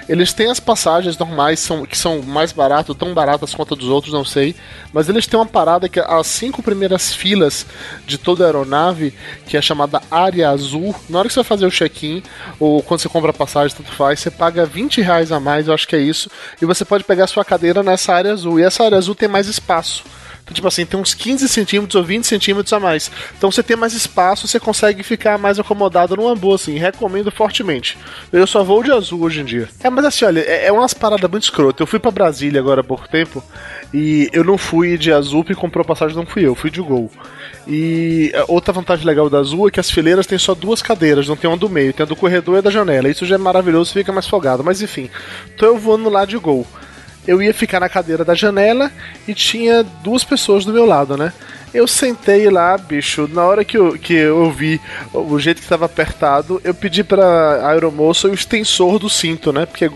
Eles têm as passagens normais são, que são mais baratas, tão baratas quanto a dos outros, não sei. Mas eles têm uma parada que as cinco primeiras filas de toda a aeronave, que é chamada área azul, na hora que você vai fazer o check-in, ou quando você compra passagem, tanto faz, você paga 20 reais a mais, eu acho que é isso, e você pode pegar sua cadeira nessa área azul. E essa área azul tem mais espaço. Tipo assim, tem uns 15 centímetros ou 20 centímetros a mais. Então você tem mais espaço, você consegue ficar mais acomodado numa boa, assim. Recomendo fortemente. Eu só vou de azul hoje em dia. É, mas assim, olha, é, é umas paradas muito escrotas. Eu fui pra Brasília agora há pouco tempo e eu não fui de azul e comprou passagem, não fui eu, fui de gol. E a outra vantagem legal da Azul é que as fileiras têm só duas cadeiras, não tem uma do meio, tem a do corredor e a da janela. Isso já é maravilhoso, fica mais folgado. Mas enfim, tô eu voando lá de gol eu ia ficar na cadeira da janela e tinha duas pessoas do meu lado, né? Eu sentei lá, bicho, na hora que eu, que eu vi o jeito que estava apertado, eu pedi pra aeromoça o extensor do cinto, né? Porque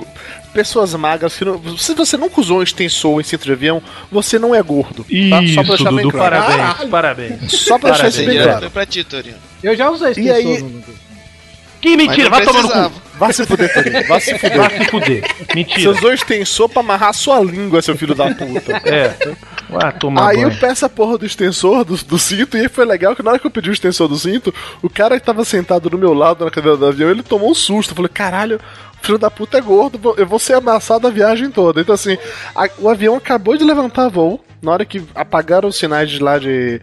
pessoas magras que não, se você nunca usou um extensor em centro de avião, você não é gordo. Isso, tá? Só pra deixar bem Dudu, claro. parabéns, parabéns. Só pra deixar isso bem claro. foi pra ti, Torinho. Eu já usei E aí- extensor no- no- Que mentira, vai tomar no cu. Vai se fuder, Torinho. Vai se fuder. Vai se fuder. Mentira. Seus dois extensor pra amarrar sua língua, seu filho da puta. É. Vai tomar Aí eu banho. peço a porra do extensor do, do cinto e aí foi legal que na hora que eu pedi o extensor do cinto, o cara que tava sentado do meu lado na cadeira do avião, ele tomou um susto. Eu falei, caralho, o filho da puta é gordo, eu vou ser amassado a viagem toda. Então assim, a- o avião acabou de levantar voo. Na hora que apagaram os sinais de lá de,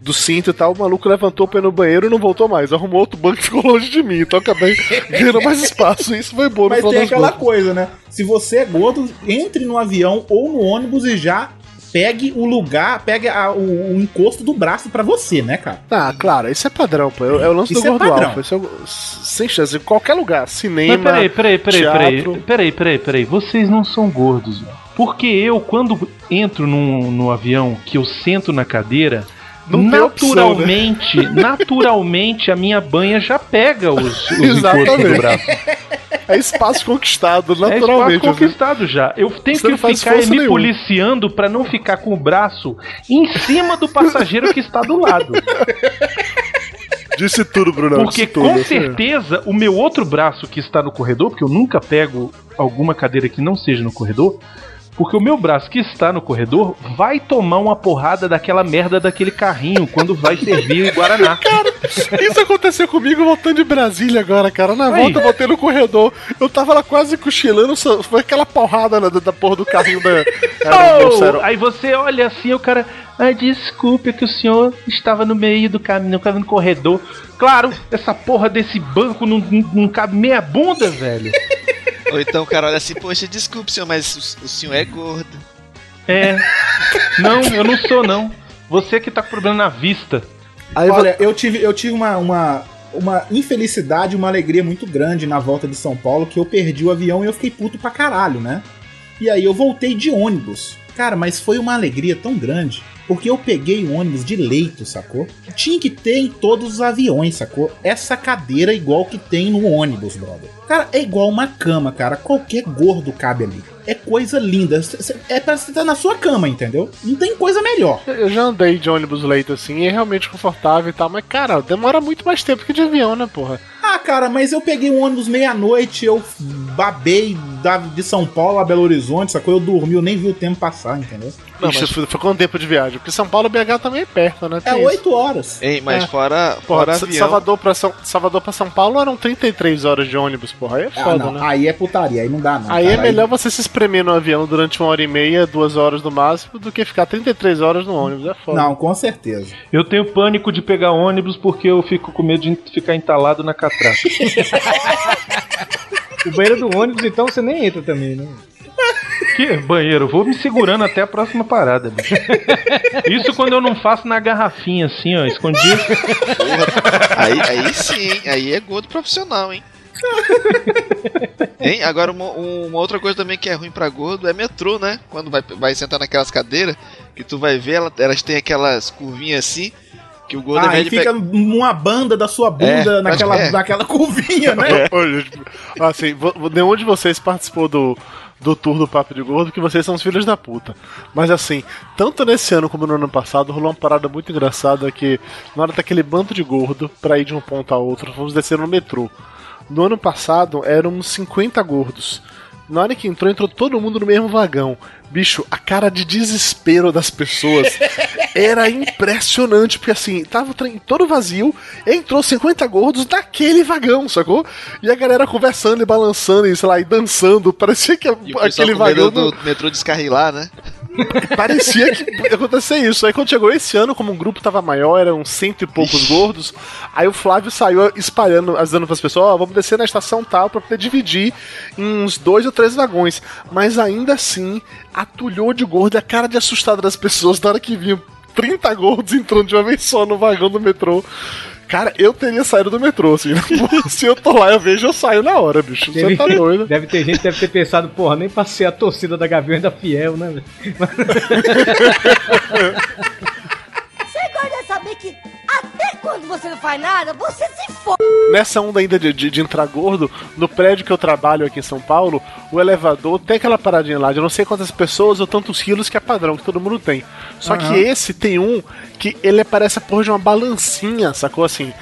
do cinto e tal, o maluco levantou pra ir no banheiro e não voltou mais. Arrumou outro banco e ficou longe de mim. Então acabei *laughs* ganhando mais espaço. E isso foi bom no Mas tem aquela contas. coisa, né? Se você é gordo, entre no avião ou no ônibus e já pegue o lugar, pegue a- o, o encosto do braço pra você, né, cara? Ah, claro, isso é padrão, pô. É, é o lance Isso do é gordo padrão. alfa. Isso é, o- sem chance. Em qualquer lugar. Cinema. Mas peraí, peraí, peraí, peraí. teatro. Peraí, peraí, peraí. Vocês não são gordos, velho. Porque eu, quando entro num, no avião, que eu sento na cadeira, Não tem opção, né? naturalmente, *laughs* naturalmente a minha banha já pega os, os *laughs* encostos do braço. É espaço conquistado, É espaço naturalmente. assim. conquistado já. Eu tenho Você que ficar me nenhum. policiando pra não ficar com o braço em cima do passageiro que está do lado. Disse tudo, Bruno. Porque tudo, com certeza o meu outro braço que está no corredor, porque eu nunca pego alguma cadeira que não seja no corredor, porque o meu braço que está no corredor vai tomar uma porrada daquela merda daquele carrinho quando vai servir o Guaraná. *laughs* Isso aconteceu comigo voltando de Brasília agora, cara. Na Aí. volta eu voltei no corredor. Eu tava lá quase cochilando. só- Foi aquela porrada da, da porra do carrinho da. *laughs* Era Oh, aí você olha assim, o cara. Ai, desculpe que o senhor estava no meio do caminho, estava no corredor. Claro, essa porra desse banco não, não, não cabe meia bunda, velho. Ou então o cara olha assim, poxa, desculpe, senhor, mas o, o senhor é gordo. É. Não, eu não sou, não. Você que tá com problema na vista. Aí Olha, eu tive, eu tive uma, uma, uma infelicidade, uma alegria muito grande na volta de São Paulo, que eu perdi o avião e eu fiquei puto pra caralho, né? E aí eu voltei de ônibus. Cara, mas foi uma alegria tão grande. Porque eu peguei um ônibus de leito, sacou? Tinha que ter em todos os aviões, sacou? Essa cadeira é igual que tem no ônibus, brother. Cara, é igual uma cama, cara. Qualquer gordo cabe ali. É coisa linda. É pra você estar na sua cama, entendeu? Não tem coisa melhor. Eu já andei de ônibus leito assim, é realmente confortável e tal, mas cara, demora muito mais tempo que de avião, né, porra? Ah, cara, mas eu peguei um ônibus meia-noite, eu babei da, de São Paulo a Belo Horizonte, sacou? Eu dormi, eu nem vi o tempo passar, entendeu? Não, Ixi, mas- foi, foi quanto tempo de viagem? Porque São Paulo BH também é perto, né? É Tem oito horas. Ei, mas É. fora, Porra, fora de avião. Salvador pra, São, Salvador pra São Paulo eram 33 horas de ônibus, porra. Aí é Ah, foda, não, né? aí é putaria, aí não dá, não. Aí é cara, melhor você se espremer no avião durante uma hora e meia, duas horas no máximo, do que ficar 33 horas no ônibus. É foda. Não, com certeza. Eu tenho pânico de pegar ônibus porque eu fico com medo de ficar entalado na catraca. O banheiro do ônibus, então, você nem entra também, né? Que banheiro? Vou me segurando até a próxima parada. bicho. Isso quando eu não faço na garrafinha assim, ó, escondido. Aí, aí sim, hein? Aí é gordo profissional, hein? hein? Agora, uma, uma outra coisa também que é ruim pra gordo é metrô, né? Quando vai, vai sentar naquelas cadeiras, que tu vai ver, ela- elas têm aquelas curvinhas assim, que o gordo Ah, fica uma banda da sua bunda É, naquela, é. naquela curvinha, né? Tipo, assim, nenhum de vocês participou do, do tour do Papo de Gordo, que vocês são os filhos da puta. Mas assim, tanto nesse ano como no ano passado, rolou uma parada muito engraçada que, na hora daquele bando de gordo, pra ir de um ponto a outro, fomos descer no metrô. No ano passado, eram uns 50 gordos. Na hora que entrou, entrou todo mundo no mesmo vagão. Bicho, a cara de desespero das pessoas *laughs* era impressionante, porque assim, tava o trem todo vazio, entrou 50 gordos naquele vagão, sacou? E a galera conversando e balançando e, sei lá, e dançando, parecia que E aquele vagão do, do- metrô descarrilar, né? Parecia que ia acontecer isso. Aí quando chegou esse ano, como o grupo tava maior, eram cento e poucos gordos, aí o Flávio saiu espalhando, avisando pras pessoas, ó, vamos descer na estação tal pra poder dividir em uns dois ou três vagões. Mas ainda assim, atulhou de gordo e a cara de assustada das pessoas na hora que vinham 30 gordos entrando de uma vez só no vagão do metrô. Cara, eu teria saído do metrô, assim. *laughs* Se eu tô lá, eu vejo, eu saio na hora, bicho. Você Deve, tá doido. deve ter gente que deve ter pensado, porra, nem pra ser a torcida da Gavião ainda fiel, né? velho? *laughs* quando você não faz nada, você se f... Nessa onda ainda de, de, de entrar gordo, no prédio que eu trabalho aqui em São Paulo, o elevador tem aquela paradinha lá de eu não sei quantas pessoas ou tantos quilos que é padrão, que todo mundo tem. Só que Aham. esse tem um que ele parece a porra de uma balancinha, sacou assim?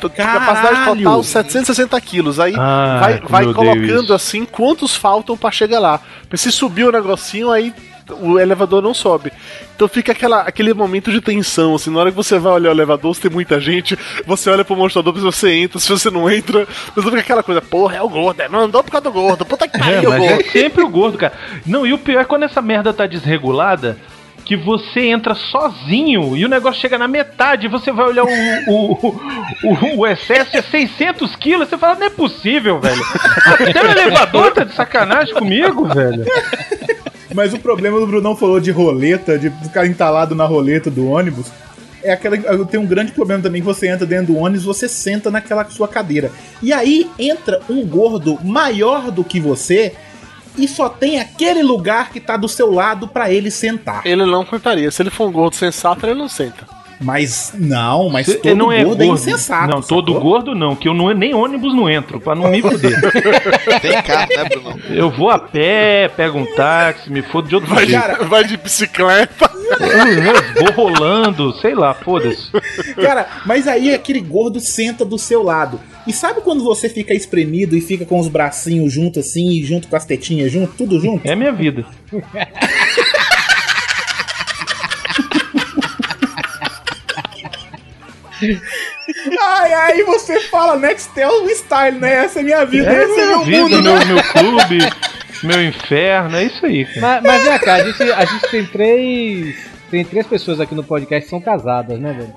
T- Capacidade Caralho! total 760 quilos. Aí Ah, vai, vai colocando isso. assim quantos faltam pra chegar lá. Se subir o negocinho, aí o elevador não sobe. Então fica aquela, aquele momento de tensão, assim, na hora que você vai olhar o elevador, se tem muita gente, você olha pro mostrador, se você entra, se você não entra, você fica aquela coisa, porra, é o gordo, é, não andou por causa do gordo, puta que É, pariu, mas gordo. é sempre o gordo, cara. Não, e o pior é quando essa merda tá desregulada, que você entra sozinho e o negócio chega na metade, você vai olhar o, o, o, o excesso é 600 quilos, você fala, não é possível, velho. Até o elevador tá de sacanagem comigo, velho. Mas o problema do Brunão falou de roleta, de ficar entalado na roleta do ônibus. É aquela. Tem um grande problema também que você entra dentro do ônibus, você senta naquela sua cadeira. E aí entra um gordo maior do que você e só tem aquele lugar que tá do seu lado pra ele sentar. Ele não contaria, se ele for um gordo sensato, ele não senta. Mas não, mas Ele todo não é gordo gordo. é insensato. não, todo sacou? gordo não, que eu não, nem ônibus não entro, pra não me foder. *laughs* Tem carro, né, Bruno? Eu vou a pé, pego um táxi, me fodo de outro Vai de, jeito. vai de bicicleta. Eu *laughs* vou rolando, sei lá, foda-se. Cara, mas aí aquele gordo senta do seu lado. E sabe quando você fica espremido e fica com os bracinhos juntos assim, e junto com as tetinhas junto, tudo junto? É a minha vida. *laughs* Ai, aí você fala Nextel Style, né? Essa é minha vida, É esse é meu vida, mundo, meu, né? meu clube, meu inferno, é isso aí, cara. Mas, mas vem cá, a gente, a gente tem três. Tem três pessoas aqui no podcast que são casadas, né, velho?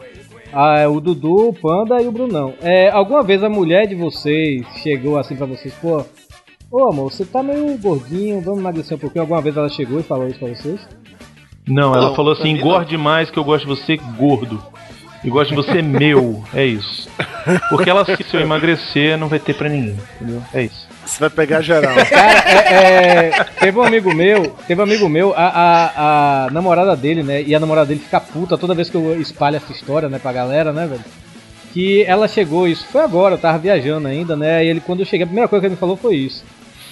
Ah, é o Dudu, o Panda e o Brunão. É, alguma vez a mulher de vocês chegou assim pra vocês, pô, ô amor, você tá meio gordinho, vamos emagrecer um pouquinho. Alguma vez ela chegou e falou isso pra vocês? Não, ela Não, falou assim: engorde mais que eu gosto de você gordo. E gosto de você meu. É isso. Porque ela, se eu emagrecer, não vai ter pra ninguém. Entendeu? É isso. Você vai pegar geral. *laughs* Cara, é, é, teve um amigo meu, teve um amigo meu, a, a, a namorada dele, né? E a namorada dele fica puta toda vez que eu espalho essa história, né, pra galera, né, velho? Que ela chegou, isso foi agora, eu tava viajando ainda, né? E ele, quando eu cheguei, a primeira coisa que ele me falou foi isso.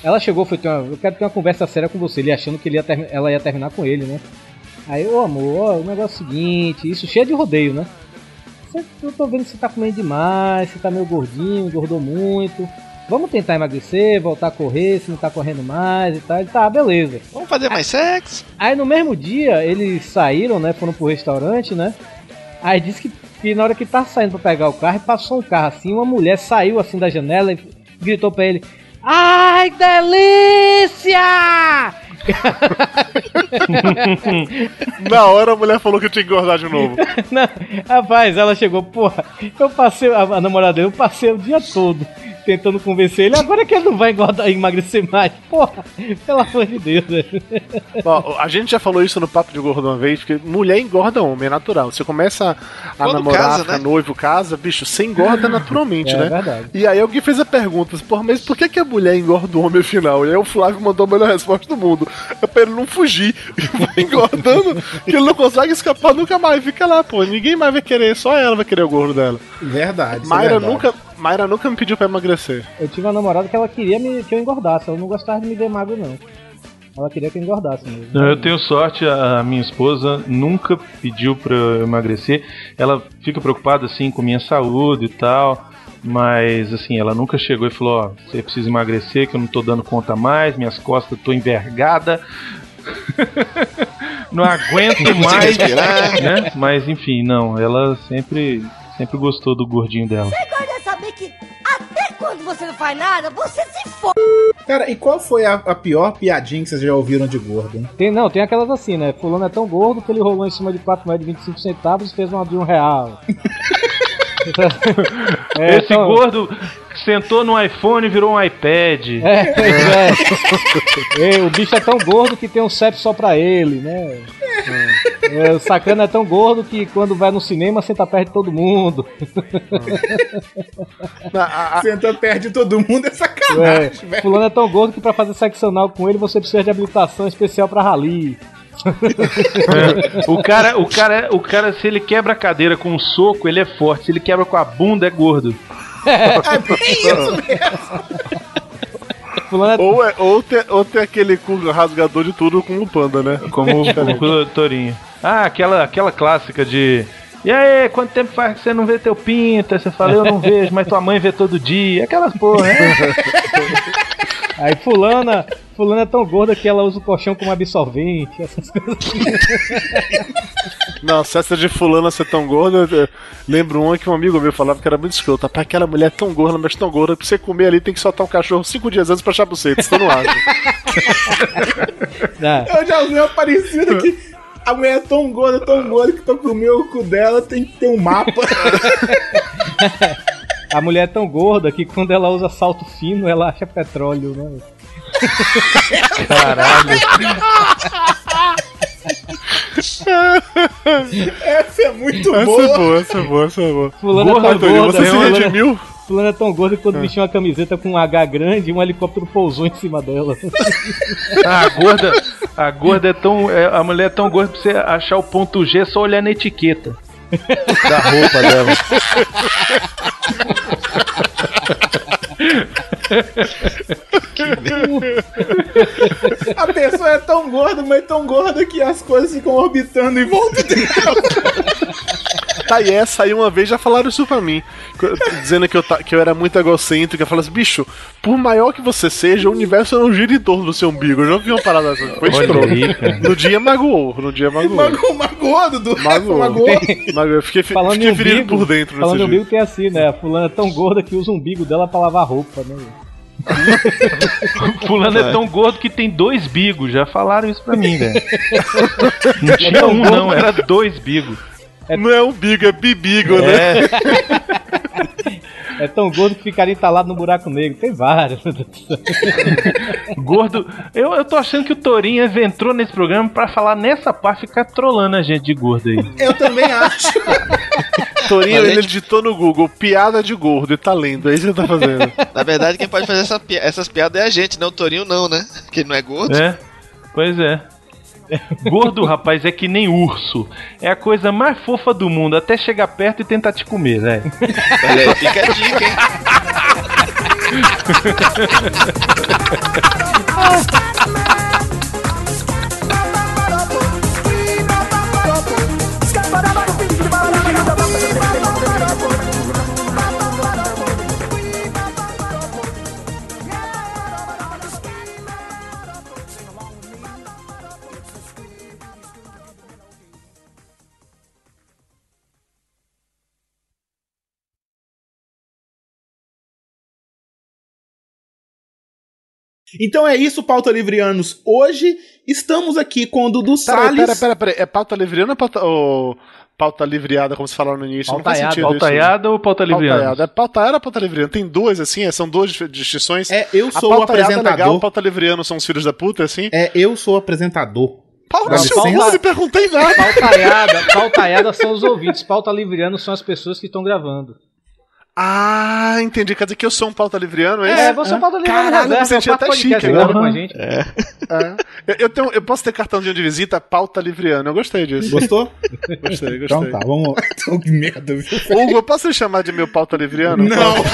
Ela chegou, foi, ter eu quero ter uma conversa séria com você, ele achando que ele ia termi- ela ia terminar com ele, né? Aí, ô amor, ó, o negócio é o seguinte, isso cheio de rodeio, né? Você- Eu tô vendo que você tá comendo demais, você tá meio gordinho, engordou muito. Vamos tentar emagrecer, voltar a correr, se não tá correndo mais e tal. Ele, tá, beleza. Vamos fazer mais sexo? Aí no mesmo dia eles saíram, né? Foram pro restaurante, né? Aí disse que, que na hora que tá saindo pra pegar o carro, passou um carro assim, uma mulher saiu assim da janela e gritou pra ele: Ai, delícia! *laughs* Na hora a mulher falou que eu tinha que engordar de novo. *laughs* Não, rapaz, ela chegou, porra, eu passei, a, a namorada dele, eu passei o dia todo tentando convencer ele, agora que ele não vai engordar, emagrecer mais. Porra, pelo amor de Deus, velho. Ó, a gente já falou isso no Papo de Gordo uma vez, que mulher engorda homem, é natural. Você começa a Quando namorar, casa, né? noivo, casa, bicho, você engorda naturalmente, *laughs* É né? verdade. E aí alguém fez a pergunta, porra, mas por que, que a mulher engorda o homem afinal? E aí o Flávio mandou a melhor resposta do mundo. É pra ele não fugir. *laughs* E vai engordando, que ele não consegue escapar nunca mais. Fica lá, pô. Ninguém mais vai querer, só ela vai querer o gordo dela. Verdade. é Mayra verdade. nunca, Mayra nunca me pediu pra emagrecer. Eu tive uma namorada que ela queria me, que eu engordasse, ela não gostava de me ver magro, não. Ela queria que eu engordasse mesmo. Não, Eu tenho sorte, a minha esposa nunca pediu pra eu emagrecer. Ela fica preocupada assim com minha saúde e tal. Mas assim, ela nunca chegou e falou, ó, você precisa emagrecer, que eu não tô dando conta mais, minhas costas tô envergada. *laughs* não aguento mais, né? Mas enfim, não, ela sempre sempre gostou do gordinho dela. Você não faz nada, você se f... Cara, e qual foi a, a pior piadinha que vocês já ouviram de gordo? hein? Tem, não, tem aquelas assim, né? Fulano é tão gordo que ele rolou em cima de 4 moedas de 25 centavos e fez uma de um real. *laughs* É, Esse então- gordo sentou no iPhone e virou um iPad. É, pois é. *laughs* É, o bicho é tão gordo que tem um CEP só pra ele, né? É, *laughs* o sacana é tão gordo que quando vai no cinema senta perto de todo mundo. Senta perto de todo mundo é É, sacanagem, velho. fulano é tão gordo que pra fazer sexo anal com ele você precisa de habilitação especial pra rali. É. O cara, o cara, o cara, se ele quebra a cadeira com um soco, ele é forte. Se ele quebra com a bunda, é gordo. É bem isso mesmo. Fulano Ou, é, ou, tem, ou tem aquele cu rasgador de tudo com o panda, né? Como o, Torinho. Ah, aquela, aquela clássica de. E aí, quanto tempo faz que você não vê teu pinto? Aí Você fala, eu não vejo, mas tua mãe vê todo dia. Aquelas porra, né? *laughs* Aí fulana, fulana é tão gorda que ela usa o colchão como absorvente, essas coisas. Não, se essa de fulana ser tão gorda, eu lembro uma que um amigo meu falava que era muito escroto. Rapaz, aquela mulher é tão gorda, mas tão gorda, pra você comer ali tem que soltar um cachorro cinco dias antes pra achar buceta, senão não acha. Ah, Eu já vi uma parecida que a mulher é tão gorda, tão gorda que pra comer o cu dela tem que ter um mapa. *laughs* a mulher é tão gorda que quando ela usa salto fino, ela acha petróleo, né? Caralho. Essa é muito essa boa. é boa, essa é boa, essa é boa. Fulana é Gorda, tão Antônio, gorda, você se fulana- redimiu? fulana é tão gorda que quando vestiu uma camiseta com um H grande, um helicóptero pousou em cima dela. Ah, a gorda, a gorda é tão. é- a mulher é tão gorda pra você achar o ponto G só olhar na etiqueta da roupa dela. A pessoa é tão gorda, mas tão gorda que as coisas ficam orbitando em volta dela. Tá, essa aí uma vez já falaram isso pra mim. Dizendo que eu, ta- que eu era muito egocêntrico. Eu falei assim, bicho, por maior que você seja, o universo não gira em torno do seu umbigo. Eu já vi uma parada assim. Foi escroto. No dia magoou, no dia magoou. Mago, magoou, Dudu. Magoou. Magoou. Magoou. Eu fiquei, fi- Falando fiquei ferido umbigo, por dentro Falando nesse umbigo tem assim, né? A fulana é tão gorda que usa o umbigo dela pra lavar roupa, né? *laughs* Fulano é tão gordo que tem dois bigos. Já falaram isso pra mim, velho. *laughs* Não tinha um, não, era dois bigos. Não é umbigo, é bibigo, né? É, *laughs* É tão gordo que ficaria entalado no buraco negro. Tem vários. *laughs* gordo. Eu, eu tô achando que o Torinho entrou nesse programa pra falar nessa parte ficar trolando a gente de gordo aí. Eu também acho. *laughs* Torinho, ele gente- digitou no Google piada de gordo e tá lendo. É isso que ele tá fazendo. Na verdade, quem pode fazer essa pi- essas piadas é a gente, não o Torinho não, né? Porque ele não é gordo. É, pois é. *laughs* Gordo, rapaz, é que nem urso. É a coisa mais fofa do mundo, até chegar perto e tentar te comer, velho. Olha aí, fica a dica, hein? *laughs* Então é isso, pauta livrianos. Hoje estamos aqui com o Dudu Pera, Salles. pera, pera, pera. É pauta livriana ou pauta, ou pauta livreada, como se falaram no início? Não faz Pautaiada, sentido isso. Pautaiada ou pauta livriana? Pautaiada. É pautaiada ou pauta livriana? Tem duas, assim, é, são duas distinções. É, eu A sou o pautaiada é apresentador. legal, pauta livriano são os filhos da puta, assim. É, eu sou o apresentador. Pauta Dá seu eu não perguntei nada. Pautaiada, pautaiada são os ouvintes. Pauta livriano são as pessoas que estão gravando. Ah, entendi. Quer dizer que eu sou um pauta livriano, é É, isso? você é um pauta livriano Caralho, reserva, me senti é até podcast chique agora. com a gente. É. Eu, eu tenho, eu posso ter cartãozinho de visita pauta livriano. Eu gostei disso. Gostou? Gostei, gostei. Então tá, vamos. *laughs* Então, que merda, viu? Hugo, eu posso lhe chamar de meu pauta livriano? Não. *laughs*